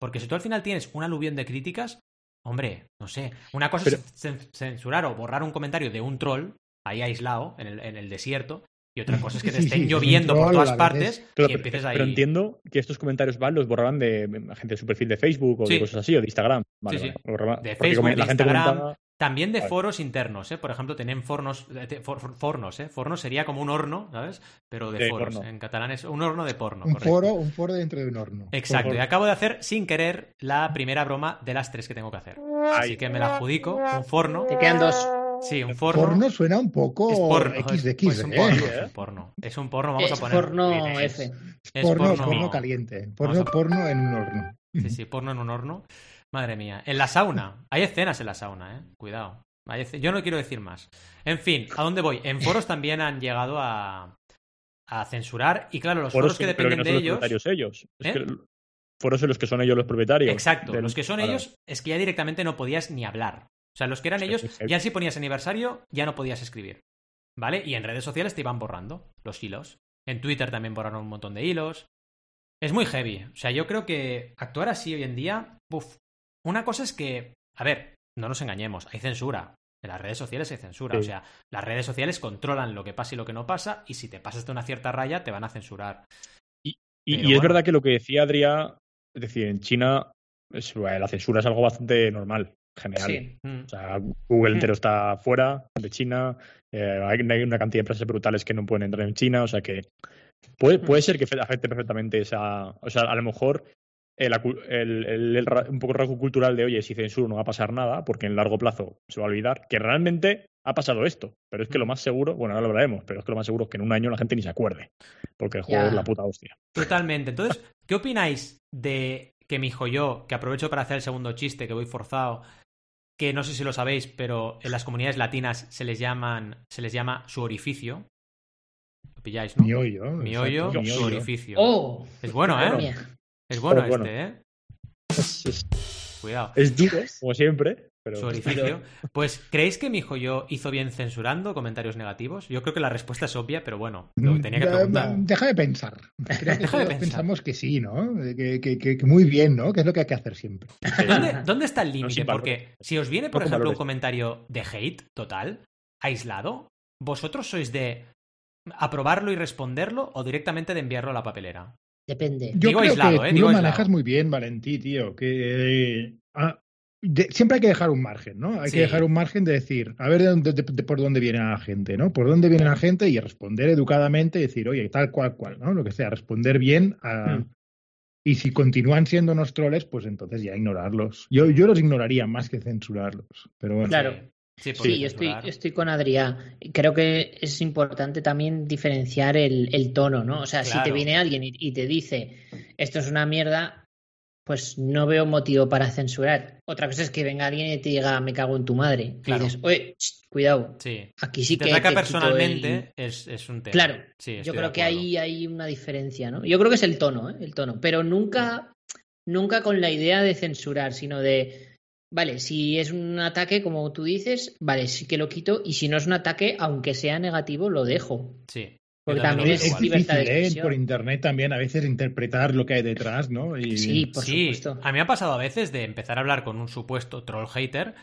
Porque si tú al final tienes un aluvión de críticas, hombre, no sé. Una cosa es cen- censurar o borrar un comentario de un troll ahí aislado en el, en el desierto. Y otra cosa es que te estén sí, lloviendo por todas partes. Claro, y empieces ahí. pero entiendo que estos comentarios van los borraban de gente de su perfil de Facebook o Sí. de cosas así, o de Instagram. Vale, vale, De Facebook, de la gente Instagram. comentaba- También de foros internos, ¿eh? Por ejemplo, tienen fornos, eh, te- for- for- fornos, ¿eh? Fornos sería como un horno, ¿sabes? Pero de De foros. porno. En catalán es un horno de porno. Un correcto. foro, un foro dentro de un horno. Exacto, y acabo de hacer sin querer la primera broma de las tres que tengo que hacer. Así que me la adjudico. Un forno. Te quedan dos. Sí, un forno. Porno suena un poco Es porno. X de es- X, es un ¿eh? porno, ¿eh? es un porno. Es un porno, vamos Es a poner. porno Es- F. es porno, caliente. Porno, porno en un horno. Sí, sí, porno en un horno. Madre mía. En la sauna. Hay escenas en la sauna, ¿eh? Cuidado. Hay Yo no quiero decir más. En fin, ¿a dónde voy? En foros también han llegado a, a censurar. Y claro, los foros, foros que dependen no de son los ellos. ellos. Es ¿Eh? que foros en los que son ellos los propietarios. Exacto, del- los que son ellos es que ya directamente no podías ni hablar. O sea, los que eran ellos, ya si ponías aniversario, ya no podías escribir. ¿Vale? Y en redes sociales te iban borrando los hilos. En Twitter también borraron un montón de hilos. Es muy heavy. O sea, yo creo que actuar así hoy en día. Uf. Una cosa es que. A ver, no nos engañemos, hay censura. En las redes sociales hay censura. Sí. O sea, las redes sociales controlan lo que pasa y lo que no pasa, y si te pasas de una cierta raya, te van a censurar. Y, y es verdad que lo que decía Adrià, es decir, en China es- bueno, la censura es algo bastante normal, general. Sí. Mm. O sea, Google Mm. entero está fuera de China, eh, hay, una cantidad de empresas brutales que no pueden entrar en China, o sea que puede, puede ser que fe- afecte perfectamente esa... O sea, a lo mejor el, acu- el- el- el ra- un poco el rasgo cultural de, oye, si censuro no va a pasar nada, porque en largo plazo se va a olvidar, que realmente ha pasado esto, pero es que lo más seguro, bueno, ahora lo hablaremos, pero es que lo más seguro es que en un año la gente ni se acuerde, porque el juego Ya. es la puta hostia. Totalmente. Entonces, ¿qué opináis de que mi hijo yo, que aprovecho para hacer el segundo chiste, que voy forzado, que no sé si lo sabéis, pero en las comunidades latinas se les llaman, se les llama su orificio. Lo pilláis, ¿no? Mi hoyo. Mi hoyo, mi su orificio. ¡Oh! Es bueno, ¿eh? Es bueno Pues bueno. este, ¿eh? Es, es- Cuidado. es duro, como siempre, pero... Su orificio. Pues, ¿creéis que mi hijo yo hizo bien censurando comentarios negativos? Yo creo que la respuesta es obvia, pero bueno, lo tenía que Mm, preguntar. Deja de pensar. Creo que Deja de pensar. pensamos que sí, ¿no? Que, que- que- muy bien, ¿no? Que es lo que hay que hacer siempre. ¿Dónde, dónde está el límite? Porque si os viene, por No ejemplo, un comentario de hate total, aislado, ¿vosotros sois de aprobarlo y responderlo o directamente de enviarlo a la papelera? Depende. Yo Digo creo aislado, que ¿eh? tú Digo lo aislado. manejas muy bien, Valentí, tío. Que ah, de- siempre hay que dejar un margen, ¿no? Hay Sí. que dejar un margen de decir, a ver de dónde- de- de por dónde viene la gente, ¿no? Por dónde viene la gente y responder educadamente y decir, oye, tal cual, cual, ¿no? Lo que sea, responder bien a- Mm. Y si continúan siendo unos troles, pues entonces ya ignorarlos. Yo, yo los ignoraría más que censurarlos. Pero bueno. Claro. Sí, yo estoy, con Adrián. Creo que es importante también diferenciar el, el tono, ¿no? O sea, si te viene alguien y, y te dice esto es una mierda, pues no veo motivo para censurar. Otra cosa es que venga alguien y te diga me cago en tu madre. Claro. Y dices, oye, ch, cuidado, Sí. aquí sí te que. ataca te personalmente, el- es, es un tema. Claro, Sí, Yo creo que ahí hay una diferencia, ¿no? Yo creo que es el tono, ¿eh? El tono. Pero nunca, nunca con la idea de censurar, sino de, vale, si es un ataque, como tú dices, vale, sí que lo quito. Y si no es un ataque, aunque sea negativo, lo dejo. Sí. Porque también Es, es difícil, ¿eh? Por internet también a veces interpretar lo que hay detrás, ¿no? Y, Sí, por sí, supuesto. a mí me ha pasado a veces de empezar a hablar con un supuesto troll hater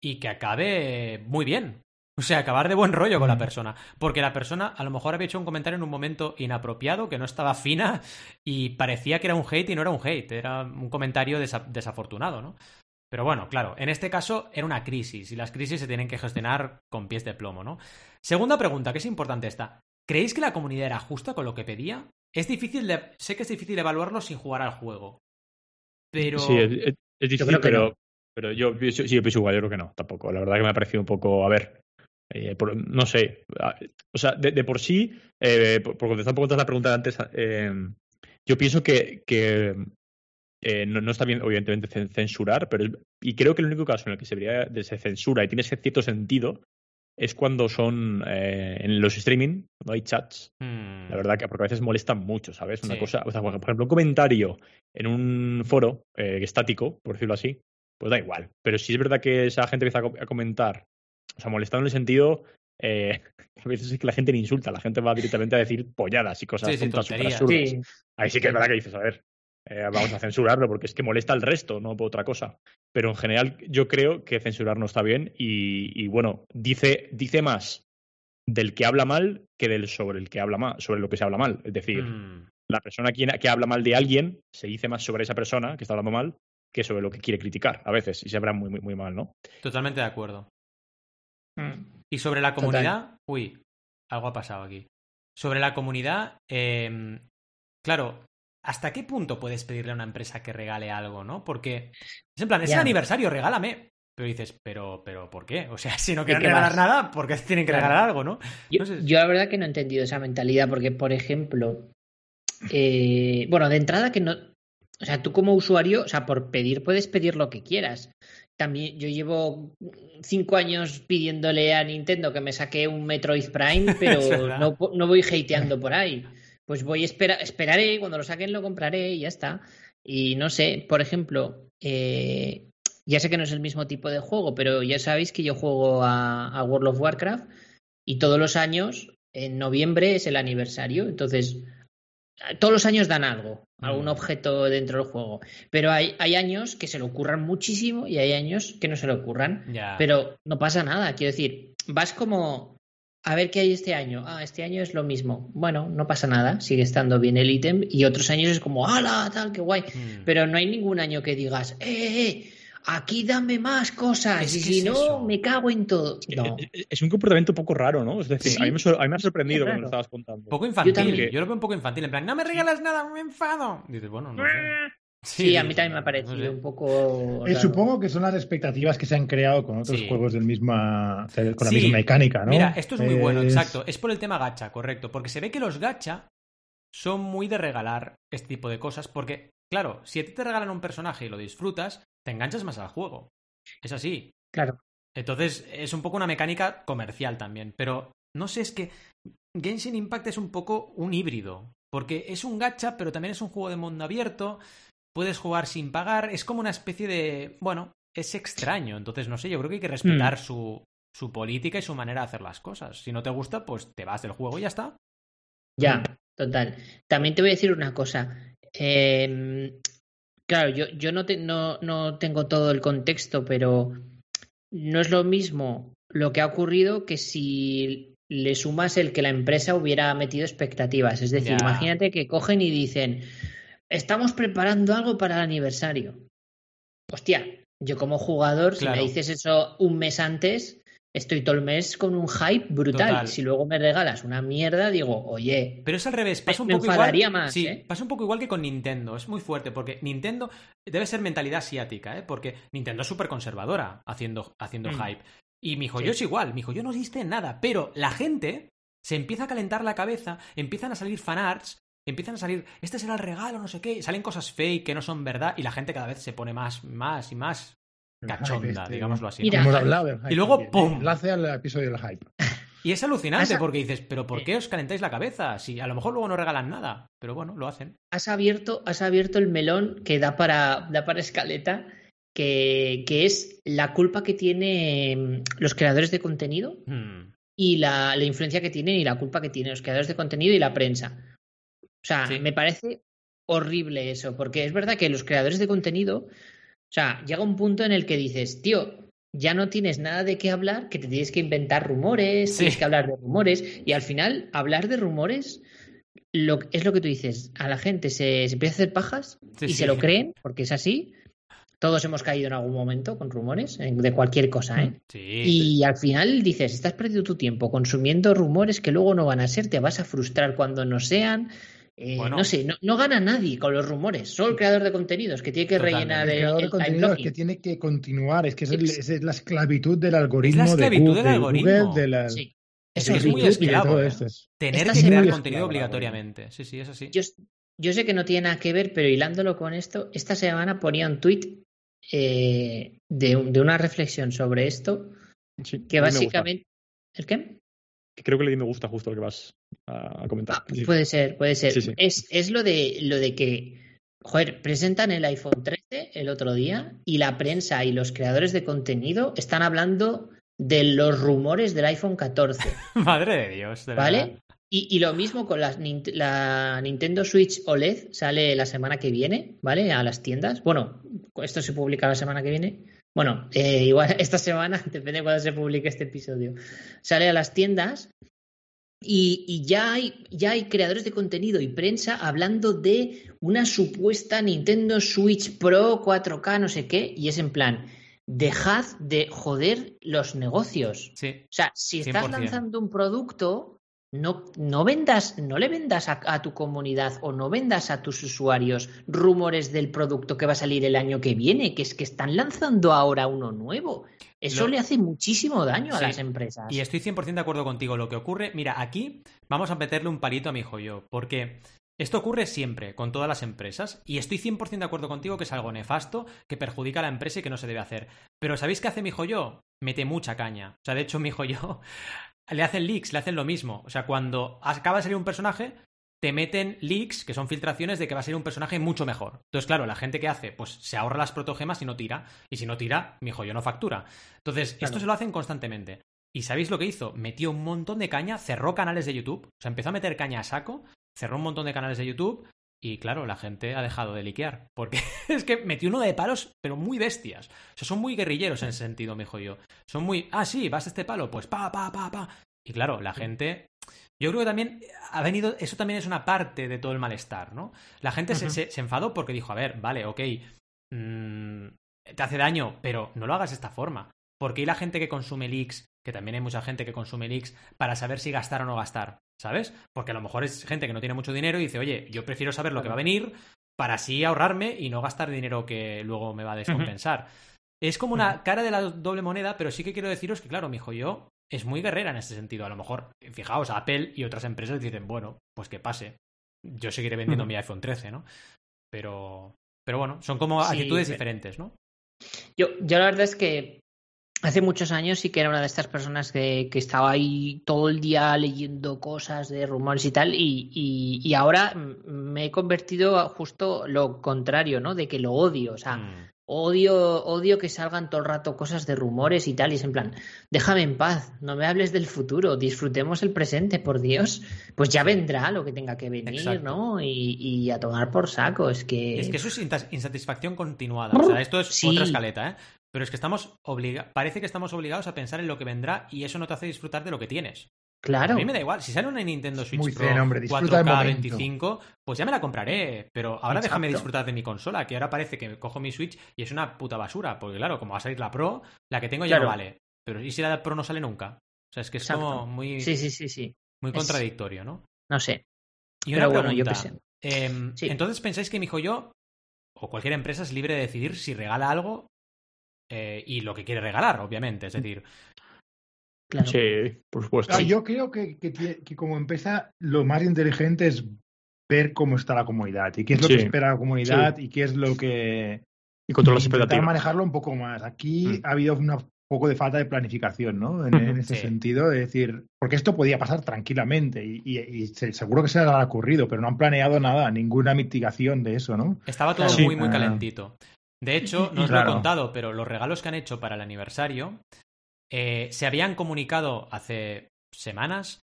y que acabe muy bien. O sea, acabar de buen rollo con la Mm. persona. Porque la persona a lo mejor había hecho un comentario en un momento inapropiado, que no estaba fina, y parecía que era un hate y no era un hate, era un comentario desa- desafortunado, ¿no? Pero bueno, claro, en este caso era una crisis y las crisis se tienen que gestionar con pies de plomo, ¿no? Segunda pregunta, que es importante esta. ¿Creéis que la comunidad era justa con lo que pedía? Es difícil de... Sé que es difícil evaluarlo sin jugar al juego. Pero... Sí, es, es- es difícil, creo que pero, no. pero yo pienso, sí, yo pienso igual, yo creo que no, tampoco. La verdad que me ha parecido un poco, a ver, eh, por- no sé, o sea, de, de por sí, eh, por, por contestar un poco la pregunta de antes, eh, yo pienso que, que eh, no, no está bien, obviamente, cen- censurar, pero es- y creo que el único caso en el que se debería de se censura y tiene ese cierto sentido es cuando son eh, en los streaming, cuando hay chats, Hmm, la verdad que porque a veces molestan mucho, ¿sabes? Una Sí. cosa, o sea, por ejemplo, un comentario en un foro eh, estático, por decirlo así, pues da igual. Pero si es verdad que esa gente empieza a, co- a comentar, o sea, molestando en el sentido, eh, a veces es que la gente ni insulta, la gente va directamente a decir polladas y cosas Sí, sí, tontas, absurdas. Sí, Ahí sí que es verdad que dices, a ver, eh, vamos a censurarlo porque es que molesta al resto, no por otra cosa. Pero en general yo creo que censurar no está bien y, y, bueno, dice, dice más del que habla mal que del sobre el que habla mal, sobre lo que se habla mal. Es decir, hmm, la persona quien- que habla mal de alguien se dice más sobre esa persona que está hablando mal que sobre lo que quiere criticar a veces y se habla muy, muy, muy mal, ¿no? Totalmente de acuerdo. Mm. Y sobre la Total. comunidad, uy, algo ha pasado aquí. Sobre la comunidad, eh, claro, ¿hasta qué punto puedes pedirle a una empresa que regale algo, no? Porque es en plan, es el aniversario, regálame. Pero dices, pero, pero, ¿por qué? O sea, si no ¿De quieren regalar nada, ¿por qué tienen que Claro. regalar algo, no? Yo, yo la verdad que no he entendido esa mentalidad, porque, por ejemplo, eh, bueno, de entrada que no. O sea, tú como usuario, o sea, por pedir puedes pedir lo que quieras. También yo llevo cinco años pidiéndole a Nintendo que me saque un Metroid Prime, pero no, no voy hateando por ahí. Pues voy a esperar, esperaré, cuando lo saquen lo compraré y ya está. Y no sé, por ejemplo, eh, ya sé que no es el mismo tipo de juego, pero ya sabéis que yo juego a, a World of Warcraft y todos los años, en noviembre es el aniversario, entonces todos los años dan algo, algún Mm. objeto dentro del juego, pero hay, hay años que se le ocurran muchísimo y hay años que no se le ocurran, pero no pasa nada, quiero decir, vas como a ver qué hay este año, ah, este año es lo mismo, bueno, no pasa nada, sigue estando bien el ítem y otros años es como, ¡hala, tal, qué guay! Hmm. Pero no hay ningún año que digas, ¡eh, eh! eh, Aquí dame más cosas Es y que si es no, eso. me cago en todo. No. Es, es- es un comportamiento un poco raro, ¿no? Es decir, Sí. a, mí me, a mí me ha sorprendido cuando me lo estabas contando. poco infantil. Yo, también. lo veo un poco infantil. En plan, no me regalas nada, me enfado. Dices, bueno, no sé. Sí, a mí también me ha no parecido sé. un poco. Eh, raro. supongo que son las expectativas que se han creado con otros Sí. juegos del misma, con la Sí. misma mecánica, ¿no? Mira, esto es muy bueno, exacto. Es por el tema gacha, correcto. Porque se ve que los gacha son muy de regalar este tipo de cosas. Porque, claro, si a ti te regalan un personaje y lo disfrutas, te enganchas más al juego. Es así. Claro. Entonces, es un poco una mecánica comercial también. Pero, no sé, es que Genshin Impact es un poco un híbrido. Porque es un gacha, pero también es un juego de mundo abierto. Puedes jugar sin pagar. Es como una especie de. Bueno, es extraño. Entonces, no sé, yo creo que hay que respetar su, su política y su manera de hacer las cosas. Si no te gusta, pues te vas del juego y ya está. Ya, total. También te voy a decir una cosa. Eh, claro, yo, yo no, te- no, no tengo todo el contexto, pero no es lo mismo lo que ha ocurrido que si le sumas el que la empresa hubiera metido expectativas. Es decir, Ya. imagínate que cogen y dicen, estamos preparando algo para el aniversario. Hostia, Yo como jugador, si me dices eso un mes antes, estoy todo el mes con un hype brutal. Total. Si luego me regalas una mierda, digo, oye, Pero es al revés, pasa un me poco enfadaría igual. más, sí, ¿eh? pasa un poco igual que con Nintendo. Es muy fuerte porque Nintendo debe ser mentalidad asiática, ¿eh? Porque Nintendo es súper conservadora haciendo, haciendo Mm. hype. Y mi joyo Sí. es igual, mi joyo no existe nada, pero la gente se empieza a calentar la cabeza, empiezan a salir fanarts, empiezan a salir, este será el regalo, no sé qué, salen cosas fake que no son verdad y la gente cada vez se pone más, más y más cachonda, Este, digámoslo así. Mira, Hemos hablado del hype. Y luego, también, ¡pum! Enlace al episodio del hype. Y es alucinante Has- porque dices, pero ¿por qué os calentáis la cabeza? Si a lo mejor luego no regalan nada, pero bueno, lo hacen. has abierto, has abierto el melón que da para, da para escaleta, que, que es la culpa que tienen los creadores de contenido Hmm. y la, la influencia que tienen y la culpa que tienen los creadores de contenido y la prensa. O sea, Sí. me parece horrible eso, porque es verdad que los creadores de contenido, o sea, llega un punto en el que dices, tío, ya no tienes nada de qué hablar, que te tienes que inventar rumores, Sí. tienes que hablar de rumores, y al final, hablar de rumores lo, es lo que tú dices, a la gente se, se empieza a hacer pajas Sí, y sí. se lo creen, porque es así. Todos hemos caído en algún momento con rumores, de cualquier cosa, ¿eh? Sí. Y al final dices, estás perdiendo tu tiempo consumiendo rumores que luego no van a ser, te vas a frustrar cuando no sean. Eh, Bueno. No sé, no, no gana nadie con los rumores, solo el creador de contenidos que tiene que Totalmente. rellenar El el, creador de el time contenido es blocking. que tiene que continuar. Es que es, el- Es- es la esclavitud del algoritmo. esclavitud de del Google, algoritmo. de la- Sí. Es, Es es muy esclavo. ¿eh? es- Tener Esta que crear contenido obligatoriamente. Sí, sí, es así. Yo, yo sé que no tiene nada que ver, pero hilándolo con esto, esta semana ponía un tuit eh, de, de una reflexión sobre esto, Sí, que básicamente... ¿El qué? Que Creo que le di me gusta justo lo que vas a, a comentar. Ah, Sí. Puede ser, puede ser. Sí, sí. Es, es lo de lo de que, joder, presentan el iPhone 13 el otro día y la prensa y los creadores de contenido están hablando de los rumores del iPhone 14, Madre de Dios, de verdad. ¿vale? Y, y lo mismo con la Nintendo Switch OLED, sale la semana que viene, ¿vale? A las tiendas. Bueno, esto se publica la semana que viene. Bueno, eh, igual esta semana, depende de cuándo se publique este episodio. Sale a las tiendas y, y ya, hay, ya hay creadores de contenido y prensa hablando de una supuesta Nintendo Switch Pro 4K, no sé qué, y es en plan, dejad de joder los negocios. Sí. O sea, si estás 100%. lanzando un producto, no, no vendas, no le vendas a, a tu comunidad o no vendas a tus usuarios rumores del producto que va a salir el año que viene, que es que están lanzando ahora uno nuevo. Eso le hace muchísimo daño a las empresas. Y estoy 100% de acuerdo contigo. Lo que ocurre, mira, aquí vamos a meterle un palito a mi joyo, porque esto ocurre siempre con todas las empresas y estoy 100% de acuerdo contigo que es algo nefasto, que perjudica a la empresa y que no se debe hacer. Pero ¿sabéis qué hace mi joyo? Mete mucha caña. O sea, de hecho, mi joyo le hacen leaks, le hacen lo mismo. O sea, cuando acaba de salir un personaje, te meten leaks, que son filtraciones de que va a ser un personaje mucho mejor. Entonces, claro, la gente que hace, pues se ahorra las protogemas y no tira. Y si no tira, mi joyo no factura. Entonces, esto se lo hacen constantemente. ¿Y sabéis lo que hizo? Metió un montón de caña, cerró canales de YouTube, o sea, empezó a meter caña a saco, cerró un montón de canales de YouTube y claro, la gente ha dejado de liquear, porque es que metió uno de palos, pero muy bestias. O sea, son muy guerrilleros en ese sentido, me dijo yo. Son muy, ah, sí, vas a este palo, pues pa, pa, pa, pa. Y claro, la gente... Yo creo que también ha venido, eso también es una parte de todo el malestar, ¿no? La gente se, se- se enfadó porque dijo, a ver, vale, ok, mm, te hace daño, pero no lo hagas de esta forma. Porque hay la gente que consume leaks, que también hay mucha gente que consume leaks para saber si gastar o no gastar, ¿sabes? Porque a lo mejor es gente que no tiene mucho dinero y dice, oye, yo prefiero saber lo que va a venir para así ahorrarme y no gastar dinero que luego me va a descompensar. Es como una cara de la doble moneda, pero sí que quiero deciros que, claro, mi hijo yo es muy guerrera en este sentido. A lo mejor, fijaos, Apple y otras empresas dicen, bueno, pues que pase. Yo seguiré vendiendo mi iPhone 13, ¿no? Pero, pero bueno, son como Sí, actitudes pero- diferentes, ¿no? Yo, yo la verdad es que hace muchos años sí que era una de estas personas que, que estaba ahí todo el día leyendo cosas de rumores y tal, y, y, y ahora me he convertido justo lo contrario, ¿no? De que lo odio, o sea, Mm. Odio, odio que salgan todo el rato cosas de rumores y tal, y es en plan, déjame en paz, no me hables del futuro, disfrutemos el presente, por Dios, pues ya vendrá lo que tenga que venir, Exacto. ¿no? Y, y a tomar por saco, es que... Es que eso es insatisfacción continuada. O sea, esto es Sí. otra escaleta, ¿eh? Pero es que estamos obligados, parece que estamos obligados a pensar en lo que vendrá y eso no te hace disfrutar de lo que tienes. Claro. A mí me da igual. Si sale una Nintendo Switch Muy Pro zen, hombre, disfruta el 4K momento. 25, pues ya me la compraré. Pero ahora déjame disfrutar de mi consola, que ahora parece que cojo mi Switch y es una puta basura. Porque claro, como va a salir la Pro, la que tengo ya Claro. no vale. Pero ¿y si la Pro no sale nunca? O sea, es que es como muy, Sí, sí, sí, sí. muy es- contradictorio, ¿no? No sé. Y una Pero bueno, yo pregunta. Sí. Entonces, ¿pensáis que mi hijo yo o cualquier empresa es libre de decidir si regala algo eh, y lo que quiere regalar, obviamente? Es decir, Claro. Sí, por supuesto. Ah, Yo creo que, que como empieza, lo más inteligente es ver cómo está la comunidad y qué es lo Sí. que espera la comunidad y qué es lo que... Y controlar las intentar expectativas. manejarlo un poco más. Aquí Mm. ha habido un poco de falta de planificación, ¿no? En, ese Sí. sentido, de decir, porque esto podía pasar tranquilamente y, y- y se- seguro que se ha ocurrido, pero no han planeado nada, ninguna mitigación de eso, ¿no? estaba todo Claro. muy, muy Sí. calentito. De hecho, no os lo he contado, pero los regalos que han hecho para el aniversario eh, se habían comunicado hace semanas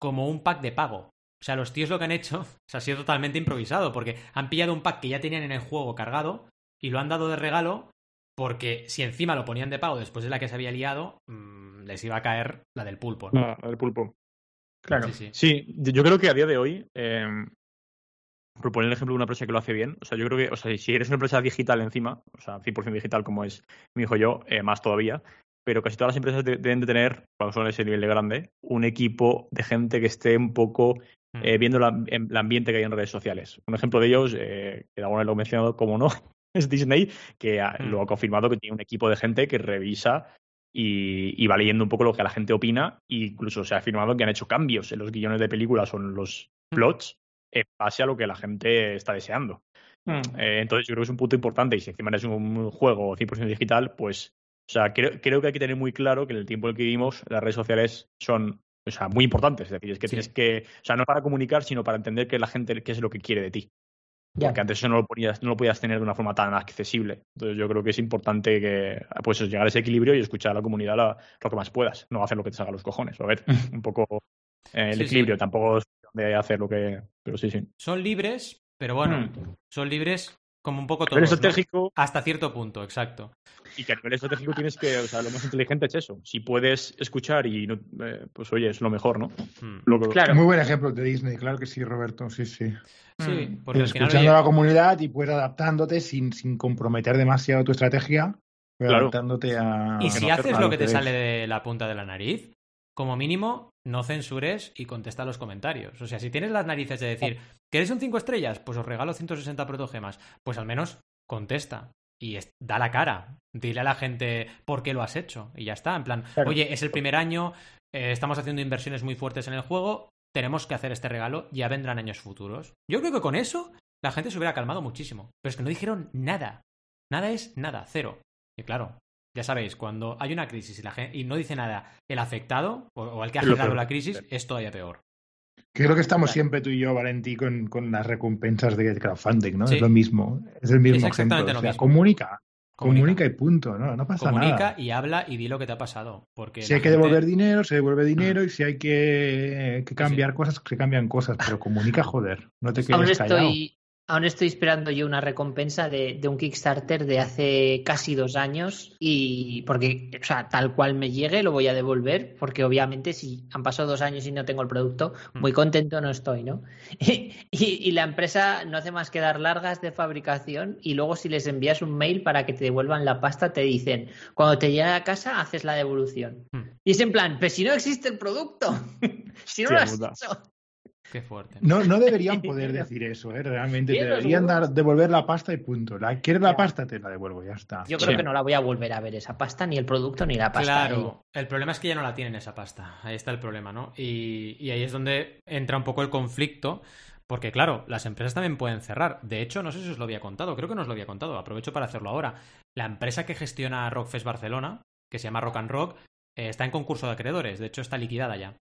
como un pack de pago. O sea, los tíos lo que han hecho se ha sido totalmente improvisado, porque han pillado un pack que ya tenían en el juego cargado y lo han dado de regalo porque si encima lo ponían de pago después de la que se había liado, mm, les iba a caer la del pulpo. ¿no? Ah, el pulpo. Claro. Sí, sí. Sí, yo yo creo que a día de hoy, eh, por poner el ejemplo de una empresa que lo hace bien, o sea, yo creo que, o sea, si eres una empresa digital encima, o sea, 100% digital como es mi hijo yo, eh, más todavía, pero casi todas las empresas de- deben de tener, cuando son ese nivel de grande, un equipo de gente que esté un poco Mm. eh, viendo la- em- el ambiente que hay en redes sociales. Un ejemplo de ellos, eh, que alguna vez lo he mencionado, como no, es Disney, que ha- Mm. lo ha confirmado que tiene un equipo de gente que revisa y, y va leyendo un poco lo que la gente opina e incluso se ha afirmado que han hecho cambios en los guiones de películas o en los Mm. plots en base a lo que la gente está deseando. Eh, entonces yo creo que es un punto importante y si encima es un juego 100% digital, pues, sea, creo, creo que hay que tener muy claro que en el tiempo en el que vivimos las redes sociales son, o sea, muy importantes. Es decir, es que Sí. tienes que, o sea, no para comunicar, sino para entender que la gente qué es lo que quiere de ti. Ya. Porque antes eso no lo, podías, no lo podías tener de una forma tan accesible. Entonces yo creo que es importante que pues llegar a ese equilibrio y escuchar a la comunidad lo que más puedas, no hacer lo que te salga los cojones. A ver, un poco eh, el Sí, sí. equilibrio, tampoco es de hacer lo que... Pero sí, sí. Son libres, pero bueno, Mm. son libres como un poco A nivel todos. ¿no? estratégico, Hasta cierto punto, exacto. y que a nivel estratégico tienes que, o sea, lo más inteligente es eso. Si puedes escuchar y, no- eh, pues oye, es lo mejor, ¿no? Mm. Lo que- Claro. Muy buen ejemplo de Disney, claro que sí, Roberto, sí, sí. Sí, Mm. al final, Escuchando oye, a la comunidad y pues adaptándote sin, sin comprometer demasiado tu estrategia, pero Claro. adaptándote a... y si no haces lo que te ves. sale de la punta de la nariz, como mínimo, no censures y contesta los comentarios. O sea, si tienes las narices de decir, ¿queréis un 5 estrellas? Pues os regalo 160 protogemas. Pues al menos contesta y da la cara. Dile a la gente por qué lo has hecho. Y ya está. En plan, Claro. oye, es el primer año, eh, estamos haciendo inversiones muy fuertes en el juego, tenemos que hacer este regalo, ya vendrán años futuros. Yo creo que con eso la gente se hubiera calmado muchísimo. Pero es que no dijeron nada. Nada es nada, cero. Y claro, ya sabéis, cuando hay una crisis y, la gen- y no dice nada el afectado o, o el que ha generado la crisis, es todavía peor. Lo que estamos siempre tú y yo, Valentí, con, con las recompensas de crowdfunding, ¿no? Sí. Es lo mismo, es el mismo Es exactamente ejemplo. lo O sea, mismo. comunica, Comunica. comunica y punto, ¿no? No pasa Comunica nada. y habla y di lo que te ha pasado. Porque Si hay que devolver dinero, se devuelve dinero y si hay que, que cambiar cosas, se cambian cosas, pero comunica, joder, no te Aún quedes callado. estoy, aún estoy esperando yo una recompensa de, de un Kickstarter de hace casi dos años y porque, o sea, tal cual me llegue lo voy a devolver porque obviamente si han pasado dos años y no tengo el producto, muy contento no estoy, ¿no? Y, y- y la empresa no hace más que dar largas de fabricación y luego si les envías un mail para que te devuelvan la pasta te dicen, cuando te llegue a casa haces la devolución. Hmm. Y es en plan, pero si no existe el producto, si no lo has hecho. Qué fuerte. No, no deberían poder decir eso, ¿eh? Realmente. Deberían dar, devolver la pasta y punto. La, ¿Quieres la Ya. pasta? Te la devuelvo, ya está. Yo creo Sí. que no la voy a volver a ver esa pasta, ni el producto, ni la pasta. ¿eh? Claro, el problema es que ya no la tienen esa pasta. Ahí está el problema, ¿no? Y, y ahí es donde entra un poco el conflicto. Porque, claro, las empresas también pueden cerrar. De hecho, no sé si os lo había contado, creo que no os lo había contado, aprovecho para hacerlo ahora. La empresa que gestiona Rockfest Barcelona, que se llama Rock and Rock, eh, está en concurso de acreedores, de hecho está liquidada ya.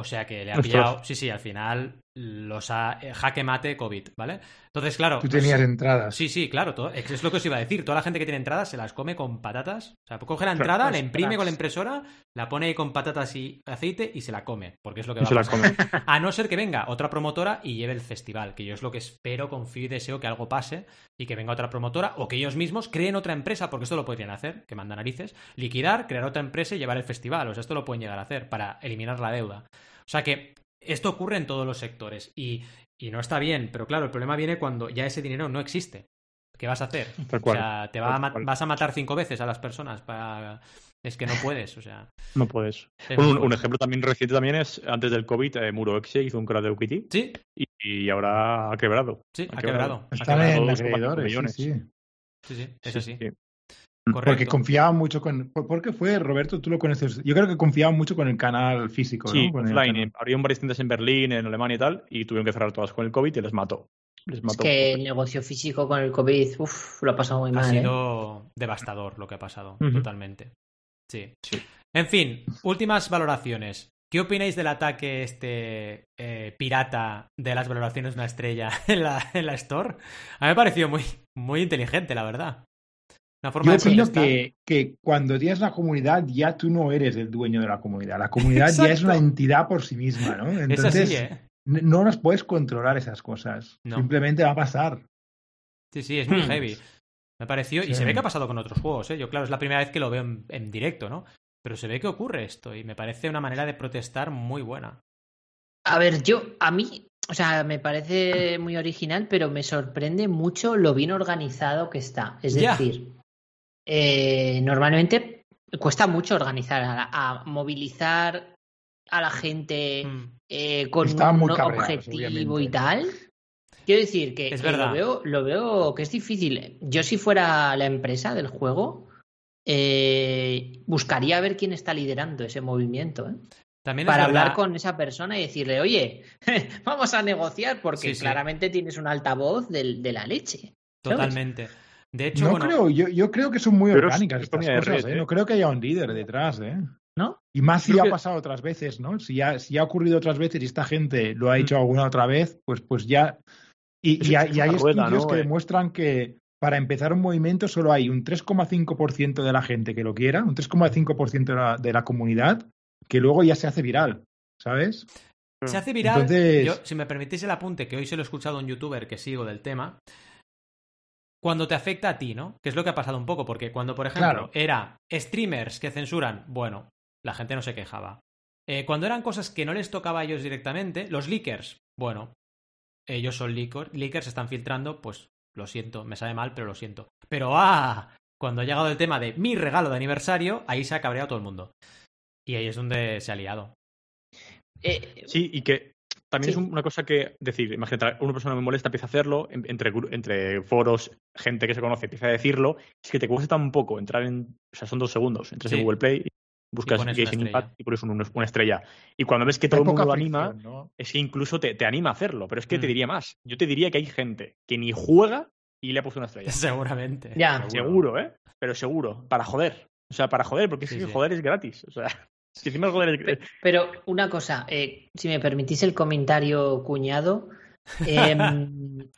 O sea que le ha Ostras. pillado, sí, sí, al final los ha eh, jaque mate COVID, ¿vale? Entonces, claro, Tú tenías sé- entradas. Sí, sí, claro, todo- es lo que os iba a decir. Toda la gente que tiene entradas se las come con patatas. O sea, coge la entrada, la imprime con la impresora, la pone ahí con patatas y aceite y se la come, porque es lo que va se a la pasar. come. A no ser que venga otra promotora y lleve el festival, que yo es lo que espero, confío y deseo que algo pase y que venga otra promotora o que ellos mismos creen otra empresa, porque esto lo podrían hacer, que manda narices, liquidar, crear otra empresa y llevar el festival. O sea, esto lo pueden llegar a hacer para eliminar la deuda. Sea que esto ocurre en todos los sectores y, y no está bien, pero claro, el problema viene cuando ya ese dinero no existe. ¿Qué vas a hacer? Tal cual. O sea, te va a vas a matar cinco veces a las personas para... Es que no puedes, o sea... No puedes. Bueno, un, ejemplo también reciente también es, antes del COVID, eh, Muroexe hizo un de Equity Sí, y, y ahora ha quebrado. sí, Ha ha quebrado. quebrado. ha quebrado. en sí, millones. sí. Sí, sí, eso sí. Correcto. confiaban mucho con. ¿Por qué fue, Roberto? Tú lo conoces. Yo creo que confiaban mucho con el canal físico, Sí, ¿no? Con el offline. canal. eh, Abrieron varias tiendas en Berlín, en Alemania y tal, y tuvieron que cerrar todas con el COVID y les mató. Les Es que el negocio físico con el COVID, uff, lo ha pasado muy Ha mal. ¿eh? sido devastador lo que ha pasado, totalmente. Sí. Sí. En fin, últimas valoraciones. ¿Qué opináis del ataque este eh, pirata de las valoraciones de una estrella en la, en la Store? A mí me ha parecido muy, muy inteligente, la verdad. Una forma Yo de opino que, que cuando tienes la comunidad, ya tú no eres el dueño de la comunidad. La comunidad ya es una entidad por sí misma, ¿no? Es Entonces, así, ¿eh? no las puedes controlar esas cosas. No. Simplemente va a pasar. Sí, sí, es muy Hmm. heavy. Me pareció, y Sí. se ve que ha pasado con otros juegos, ¿eh? Yo, claro, es la primera vez que lo veo en, en directo, ¿no? Pero se ve que ocurre esto y me parece una manera de protestar muy buena. A ver, yo, a mí, o sea, me parece muy original, pero me sorprende mucho lo bien organizado que está. Es decir, eh, normalmente cuesta mucho organizar, a, a movilizar a la gente Mm. eh, con un objetivo y tal. Quiero decir que, Es que verdad. lo, veo, lo veo que es difícil. Yo si fuera la empresa del juego, eh, buscaría ver quién está liderando ese movimiento. ¿eh? También para verdad- hablar con esa persona y decirle, oye, vamos a negociar porque Sí, sí. claramente tienes un altavoz del- de, la leche. ¿sabes? Totalmente. De hecho, no bueno, creo, yo, yo creo que son muy orgánicas es estas cosas, ¿eh? ¿eh? No creo que haya un líder detrás, ¿eh? ¿No? Y más si Creo ha que- pasado otras veces, ¿no? Si ya, si ya ha ocurrido otras veces y esta gente lo ha Mm. hecho alguna otra vez, pues, pues ya. Y, hay, es y hay una rueda, estudios ¿no? que Eh. demuestran que para empezar un movimiento solo hay un 3,5% de la gente que lo quiera, un 3,5% de la, de la comunidad, que luego ya se hace viral, ¿sabes? se hace viral. Entonces- Yo, si me permitís el apunte, que hoy se lo he escuchado a un youtuber que sigo del tema. Cuando te afecta a ti, ¿no? Que es lo que ha pasado un poco, porque cuando, por ejemplo, Claro. era streamers que censuran, bueno, la gente no se quejaba. Eh, cuando eran cosas que no les tocaba a ellos directamente, los leakers, bueno, ellos son leaker- leakers, están filtrando, pues lo siento, me sabe mal, pero lo siento. Pero ¡ah! Cuando ha llegado el tema de mi regalo de aniversario, ahí se ha cabreado todo el mundo. Y ahí es donde se ha liado. Eh, Sí, y que también Sí. es un- una cosa que, decir, imagínate, una persona me molesta, empieza a hacerlo, en- entre, entre foros, gente que se conoce, empieza a decirlo, es que te cuesta tan poco entrar en, o sea, son dos segundos, entras Sí. en Google Play, buscas una Impact y pones un- una estrella. Y cuando ves que todo Hay el mundo lo anima, es que incluso te, te anima a hacerlo, pero es que te Mm. diría más. Yo te diría que hay gente que ni juega y le ha puesto una estrella. Seguramente. ya, Seguro, ¿eh? Pero seguro, para joder. O sea, para joder, porque es Sí, que sí. joder es gratis. O sea, si encima el joder es Pe- Pero una cosa, eh, si me permitís el comentario cuñado, em,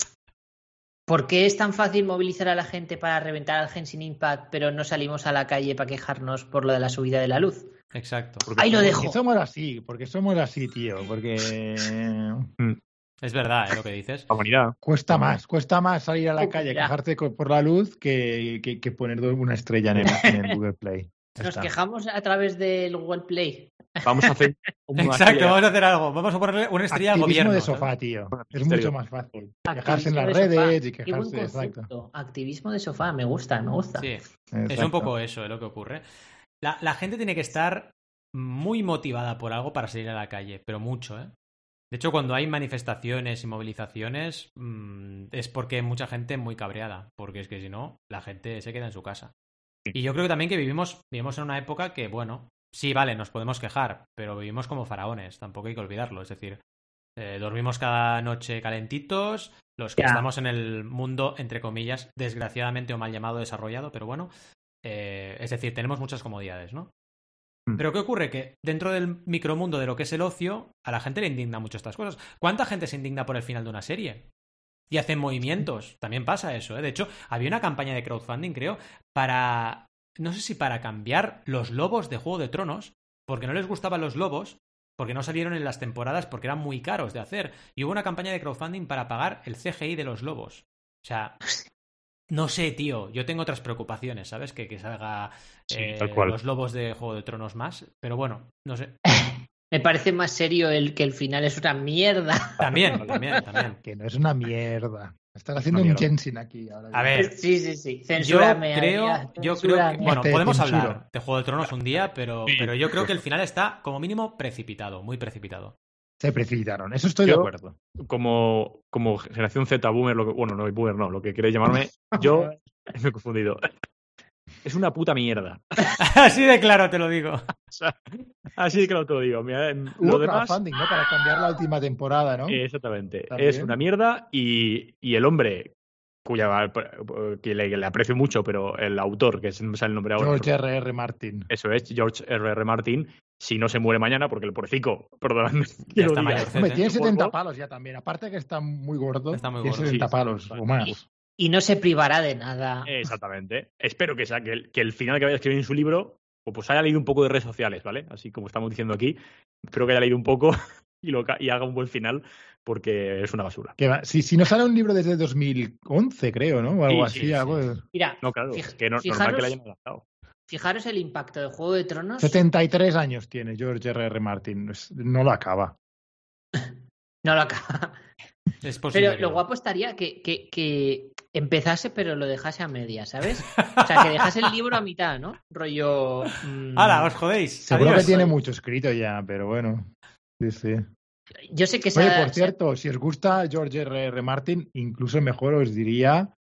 ¿por qué es tan fácil movilizar a la gente para reventar al Genshin Impact, pero no salimos a la calle para quejarnos por lo de la subida de la luz? Exacto. porque Ahí lo somos- dejo. Porque somos así, porque somos así, tío, porque Es verdad, ¿eh? lo que dices. La humanidad. cuesta más, cuesta más salir a la calle a quejarte por la luz que, que, que poner una estrella en el, en el Google Play. Nos está. quejamos a través del Google Play. Vamos a hacer Exacto, vamos a hacer algo. Vamos a ponerle una estrella al Activismo gobierno. de ¿sabes? sofá, tío. Es mucho más fácil. Quejarse en las de sofá. redes y quejarse, exacto. Activismo de sofá, me gusta, me gusta. Sí, es un poco eso eh, lo que ocurre. La, la gente tiene que estar muy motivada por algo para salir a la calle, pero mucho, ¿eh? De hecho, cuando hay manifestaciones y movilizaciones, mm, es porque hay mucha gente muy cabreada, porque es que si no, la gente se queda en su casa. Y yo creo que también que vivimos, vivimos en una época que, bueno, sí, vale, nos podemos quejar, pero vivimos como faraones, tampoco hay que olvidarlo. Es decir, eh, dormimos cada noche calentitos, los que estamos en el mundo, entre comillas, desgraciadamente o mal llamado desarrollado, pero bueno, eh, es decir, tenemos muchas comodidades, ¿no? Mm. Pero ¿qué ocurre? Que dentro del micromundo de lo que es el ocio, a la gente le indigna mucho estas cosas. ¿Cuánta gente se indigna por el final de una serie? Y hacen movimientos. También pasa eso, ¿eh? De hecho, había una campaña de crowdfunding, creo, para. No sé si para cambiar los lobos de Juego de Tronos, porque no les gustaban los lobos, porque no salieron en las temporadas, porque eran muy caros de hacer. Y hubo una campaña de crowdfunding para pagar el CGI de los lobos. O sea, no sé, tío. Yo tengo otras preocupaciones, ¿sabes? Que, que salga Sí, eh, los lobos de Juego de Tronos más. Pero bueno, no sé. Me parece más serio el que el final es una mierda. También, también, también. Que no es una mierda. Estás haciendo un. Jensen aquí. Ahora A ver, Sí, sí, sí. Yo Censúrame. creo, yo creo que, censúrame. bueno, Te podemos censuro. hablar de Juego de Tronos un día, pero, Sí. pero yo creo que el final está como mínimo precipitado, muy precipitado. Se precipitaron. Eso estoy de Yo- acuerdo. Como, como generación Z boomer, lo que, bueno, no, boomer no, lo que queréis llamarme, yo me he confundido. Es una puta mierda. Así de claro te lo digo. O sea, así que lo te lo digo. Mira, lo demás, crowdfunding, ¿no? Para cambiar la última temporada, ¿no? exactamente. También. Es una mierda y, y el hombre, cuya que le, le aprecio mucho, pero el autor, que es- no sale el nombre ahora. George R. R. Martin. Eso es, George R. R. Martin. Si no se muere mañana, porque el Ya está mayorcete. Hombre, tiene Por 70 favor. palos ya también. Aparte que está muy gordo. Está muy tiene gordo, 70 sí, palos sí. o más. Y no se privará de nada. Exactamente. Espero que, sea, que, el, que el final que vaya a escribir en su libro, o pues haya leído un poco de redes sociales, ¿vale? Así como estamos diciendo aquí. Espero que haya leído un poco y, lo, ca- y haga un buen final, porque es una basura. Que va- si, si no sale un libro desde 2011, creo, ¿no? O algo Sí, así. sí, algo sí. de- Mira, No, claro, es que no, normal fijaros, que la hayan adaptado. fijaros el impacto de Juego de Tronos. 73 años tiene George R. R. Martin. Es- No lo acaba. No lo acaba. Es posible. Pero lo guapo estaría que, que, que empezase, pero lo dejase a media, ¿sabes? O sea, que dejase el libro a mitad, ¿no? Rollo. mm, ¡Hala, os jodéis! Seguro Adiós. que tiene mucho escrito ya, pero bueno. Sí, sí. Yo sé que se Oye, por cierto, si os gusta George R. R. Martin, incluso mejor os diría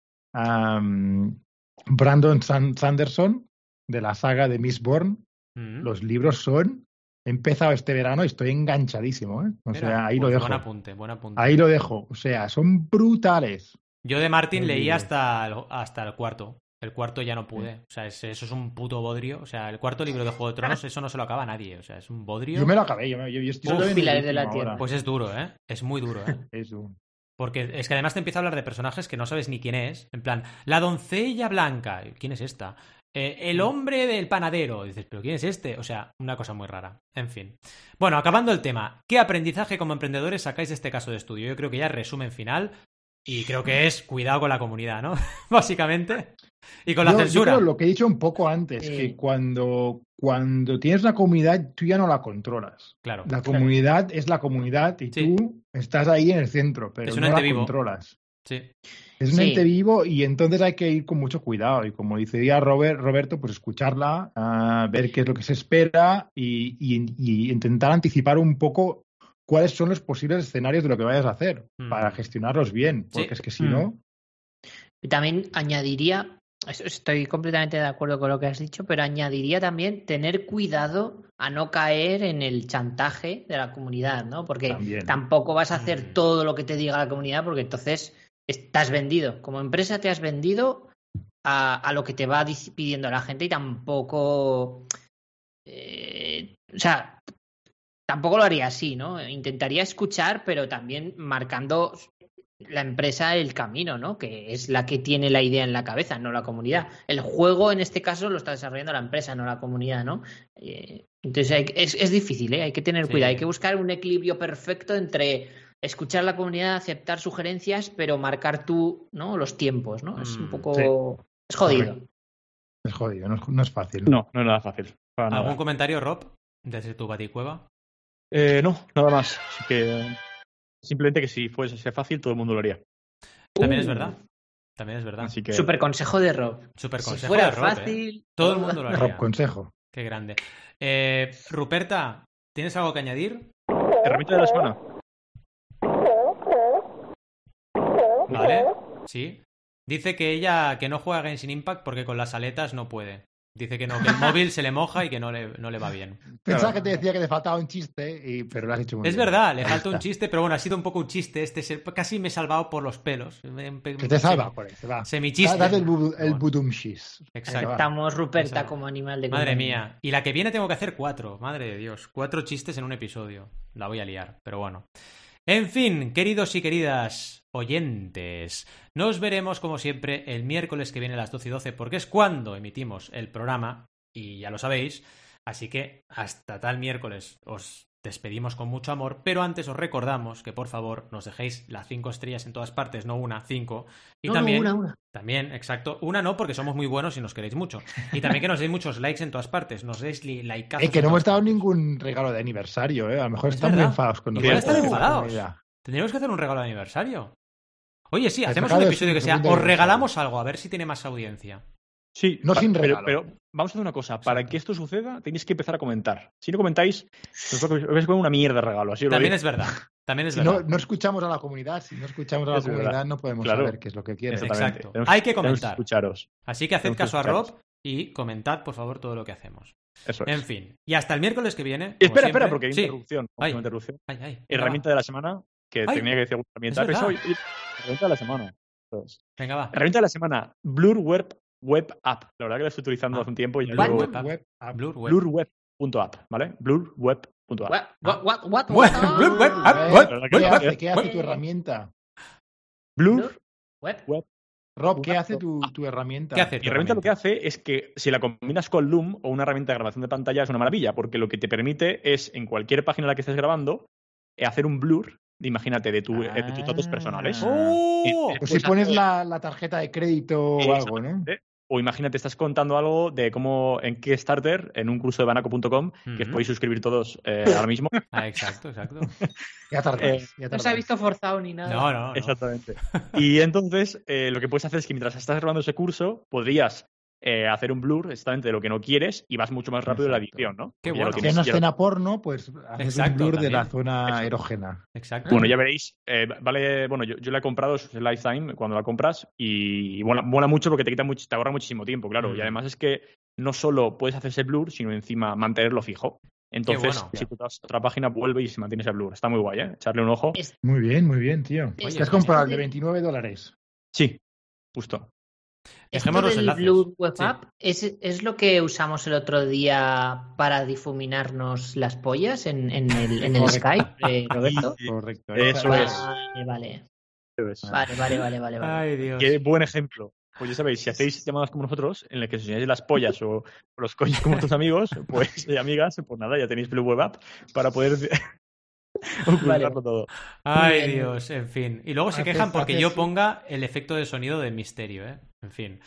Brandon San- Sanderson de la saga de Miss Bourne. Mm. Los libros son. He empezado este verano y estoy enganchadísimo, ¿eh? O Mira, sea, ahí lo pues dejo. Buen apunte, buen apunte. Ahí lo dejo. O sea, son brutales. Yo de Martin leí bien. hasta el, hasta el cuarto. El cuarto ya no pude. O sea, es- eso es un puto bodrio. O sea, el cuarto libro de Juego de Tronos, eso no se lo acaba a nadie. O sea, es un bodrio. Yo me lo acabé. Yo, me- yo, yo estoy Uf, Pilares de la Tierra. Pues es duro, ¿eh? Es muy duro, ¿eh? Eso. Porque es que además te empieza a hablar de personajes que no sabes ni quién es. En plan, la doncella blanca. ¿Quién es esta? Eh, el hombre del panadero. Dices, ¿pero quién es este? O sea, una cosa muy rara. En fin. Bueno, acabando el tema. ¿Qué aprendizaje como emprendedores sacáis de este caso de estudio? Yo creo que ya resumen final. Y creo que es cuidado con la comunidad, ¿no? Básicamente. Y con la Yo- yo censura. creo lo que he dicho un poco antes, Sí. que cuando, cuando tienes una comunidad, tú ya no la controlas. Claro. La comunidad es la comunidad y Sí. tú estás ahí en el centro, pero Es un no ente la vivo. controlas. Sí. Es un Sí. ente vivo y entonces hay que ir con mucho cuidado. Y como decía Robert, Roberto, pues escucharla, ah, ver qué es lo que se espera y, y- y intentar anticipar un poco cuáles son los posibles escenarios de lo que vayas a hacer Mm. para gestionarlos bien. Sí. Porque es que si Mm. no, Y también añadiría, estoy completamente de acuerdo con lo que has dicho, pero añadiría también tener cuidado a no caer en el chantaje de la comunidad, ¿no? Porque También. tampoco vas a Mm. hacer todo lo que te diga la comunidad, porque entonces estás vendido. Como empresa te has vendido a, a lo que te va pidiendo la gente y tampoco. eh, o sea, tampoco lo haría así, ¿no? Intentaría escuchar, pero también marcando la empresa el camino, ¿no? Que es la que tiene la idea en la cabeza, no la comunidad. El juego, en este caso, lo está desarrollando la empresa, no la comunidad, ¿no? Eh, entonces hay es, es difícil, ¿eh? Hay que tener Sí. cuidado, hay que buscar un equilibrio perfecto entre escuchar a la comunidad, aceptar sugerencias, pero marcar tú, ¿no? Los tiempos, ¿no? Es un Mm, poco... sí. Es jodido. es jodido, no es, no es fácil. No, no es nada fácil. nada. ¿Algún comentario, Rob? Desde tu baticueva. Eh, no, nada más. Así que simplemente que si fuese fácil, todo el mundo lo haría. También es Uh, verdad. También es verdad. Así que Super consejo de Rob. Super Si consejo fuera de Rob, ¿eh? fácil... Todo el mundo lo haría. Rob, consejo. Qué grande. Eh, Ruperta, ¿tienes algo que añadir? herramienta de la semana. Vale. Sí. Dice que ella que no juega Genshin Impact porque con las aletas no puede. Dice que no, que el móvil se le moja y que no le, no le va bien. Pensaba Claro. que te decía que te faltaba un chiste, y- pero lo has hecho muy Es bien. verdad, le falta un chiste, pero bueno, ha sido un poco un chiste. Este se- casi me he salvado por los pelos. Me- Que te salva por eso, va. Semichiste. Date el, bu- el budumshis. Exacto. Estamos Ruperta como animal de Madre compañía. mía. Y la que viene tengo que hacer cuatro. Madre de Dios. Cuatro chistes en un episodio. La voy a liar, pero bueno. En fin, queridos y queridas oyentes, nos veremos como siempre el miércoles que viene a las 12 y 12 porque es cuando emitimos el programa y ya lo sabéis. Así que hasta tal miércoles os despedimos con mucho amor, pero antes os recordamos que por favor nos dejéis las cinco estrellas en todas partes, no una, cinco. Y No, no, también, una, una. también, exacto, una no porque somos muy buenos y nos queréis mucho. Y también que nos deis muchos likes en todas partes, nos deis li- likeazos Eh, que no hemos dado ningún regalo de aniversario, ¿eh? A lo mejor Es están muy enfadados con nosotros. están enfadados. Mira. Tendríamos que hacer un regalo de aniversario. Oye, sí, hacemos un episodio que sea, os regalamos algo, a ver si tiene más audiencia. Sí, No sin pero, regalo. pero vamos a hacer una cosa. Para que esto suceda, tenéis que empezar a comentar. Si no comentáis, os vais a os vais a poner una mierda de regalo. Así También es verdad, también es Si verdad. no, no escuchamos a la comunidad, si no escuchamos a la Es verdad. comunidad, no podemos Claro. saber qué es lo que quieren. Exacto. Tenemos- Hay que comentar. escucharos. Así que haced caso a. Rob y comentad, por favor, todo lo que hacemos. Eso es. En fin, y hasta el miércoles que viene. Espera, siempre- espera, porque hay Sí. interrupción. Ay. Interrupción. Ay, ay, venga, Herramienta va. de la semana, que Ay, tenía que decir herramienta. es herramienta de la semana. Eso es. Venga, va. Herramienta de la semana, Blur Web, Web App. La verdad que la estoy utilizando Ah. hace un tiempo y ya Blur digo Web App. Web app. Blur Web. blurweb.app, ¿vale? Blurweb.app. What, what, what, what, Blur what? Web, ¿Qué hace? ¿Qué hace tu herramienta? Blur, Web. Rob, ¿qué hace tu, tu herramienta? ¿Qué hace Mi tu herramienta lo que hace es que si la combinas con Loom o una herramienta de grabación de pantalla es una maravilla, porque lo que te permite es en cualquier página en la que estés grabando eh, hacer un blur, imagínate, de, tu, eh, de tus datos Ah. personales. ¡Oh! Eh, Pues si pones la, la tarjeta de crédito o algo, ¿no? O imagínate, estás contando algo de cómo en Kickstarter, en un curso de banaco.com, que os podéis suscribir todos eh, ahora mismo. Ah, exacto, exacto. Ya tardáis. Eh, ya No se ha visto forzado ni nada. No, no, no. Exactamente. Y entonces, eh, lo que puedes hacer es que mientras estás grabando ese curso, podrías eh, hacer un blur exactamente de lo que no quieres y vas mucho más rápido en la edición, ¿no? Qué bueno. Si lo- escena porno, pues haces Exacto, un blur de la zona Exacto. erógena. Exacto. Bueno, ya veréis, eh, vale, bueno, yo, yo la he comprado, es el Lifetime, cuando la compras, y, y mola, mola mucho porque te quita mucho, te ahorra muchísimo tiempo, claro. Mm. Y además es que no solo puedes hacer ese blur, sino encima mantenerlo fijo. Entonces, bueno. si tú a otra página, vuelve y se mantiene ese blur. Está muy guay, ¿eh? Echarle un ojo. Es- Muy bien, muy bien, tío. Oye, ¿Te has comprado el de este- 29 dólares? Sí, justo. Dejemos los del enlaces. Blue Web Sí. App es, es lo que usamos el otro día para difuminarnos las pollas en, en el, en el. Skype, eh, Roberto. Correcto. Eso es. Vale, vale. Eso. Vale, vale, vale, vale. vale. Ay, Dios. Qué buen ejemplo. Pues ya sabéis, si hacéis llamadas como nosotros, en las que os enseñáis las pollas o, los coños como vuestros amigos, pues y amigas, pues nada, ya tenéis Blue Web App para poder ocultarlo todo. Ay, Bien. Dios, en fin. Y luego se quejan porque yo ponga el efecto de sonido de misterio, ¿eh? En fin.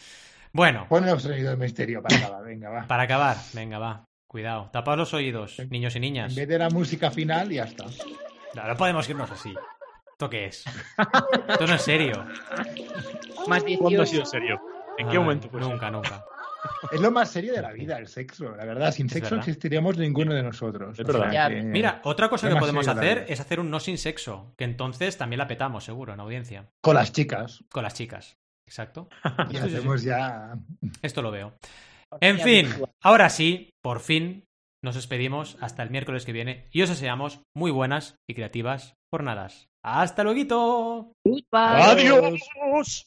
Bueno, Pon el sonido de misterio para acabar, venga, va. para acabar, venga, va. Cuidado. Tapad los oídos, niños y niñas. En vez de la música final, ya está. No, no podemos irnos así. ¿Esto qué es? Esto no es serio. ¿Cuándo ha 18. sido serio? ¿En qué Ay, momento? Pues, Nunca, nunca. Es lo más serio de la vida, el sexo. La verdad, sin sexo verdad. existiríamos ninguno de nosotros. Es verdad. Ya, que- Mira, otra cosa que podemos hacer es hacer un no sin sexo, que entonces también la petamos, seguro, en audiencia. Con las chicas. Con las chicas. Exacto. Y sí. hacemos ya. Esto lo veo. En fin, ahora sí, por fin, nos despedimos hasta el miércoles que viene y os deseamos muy buenas y creativas jornadas. ¡Hasta luego! ¡Adiós!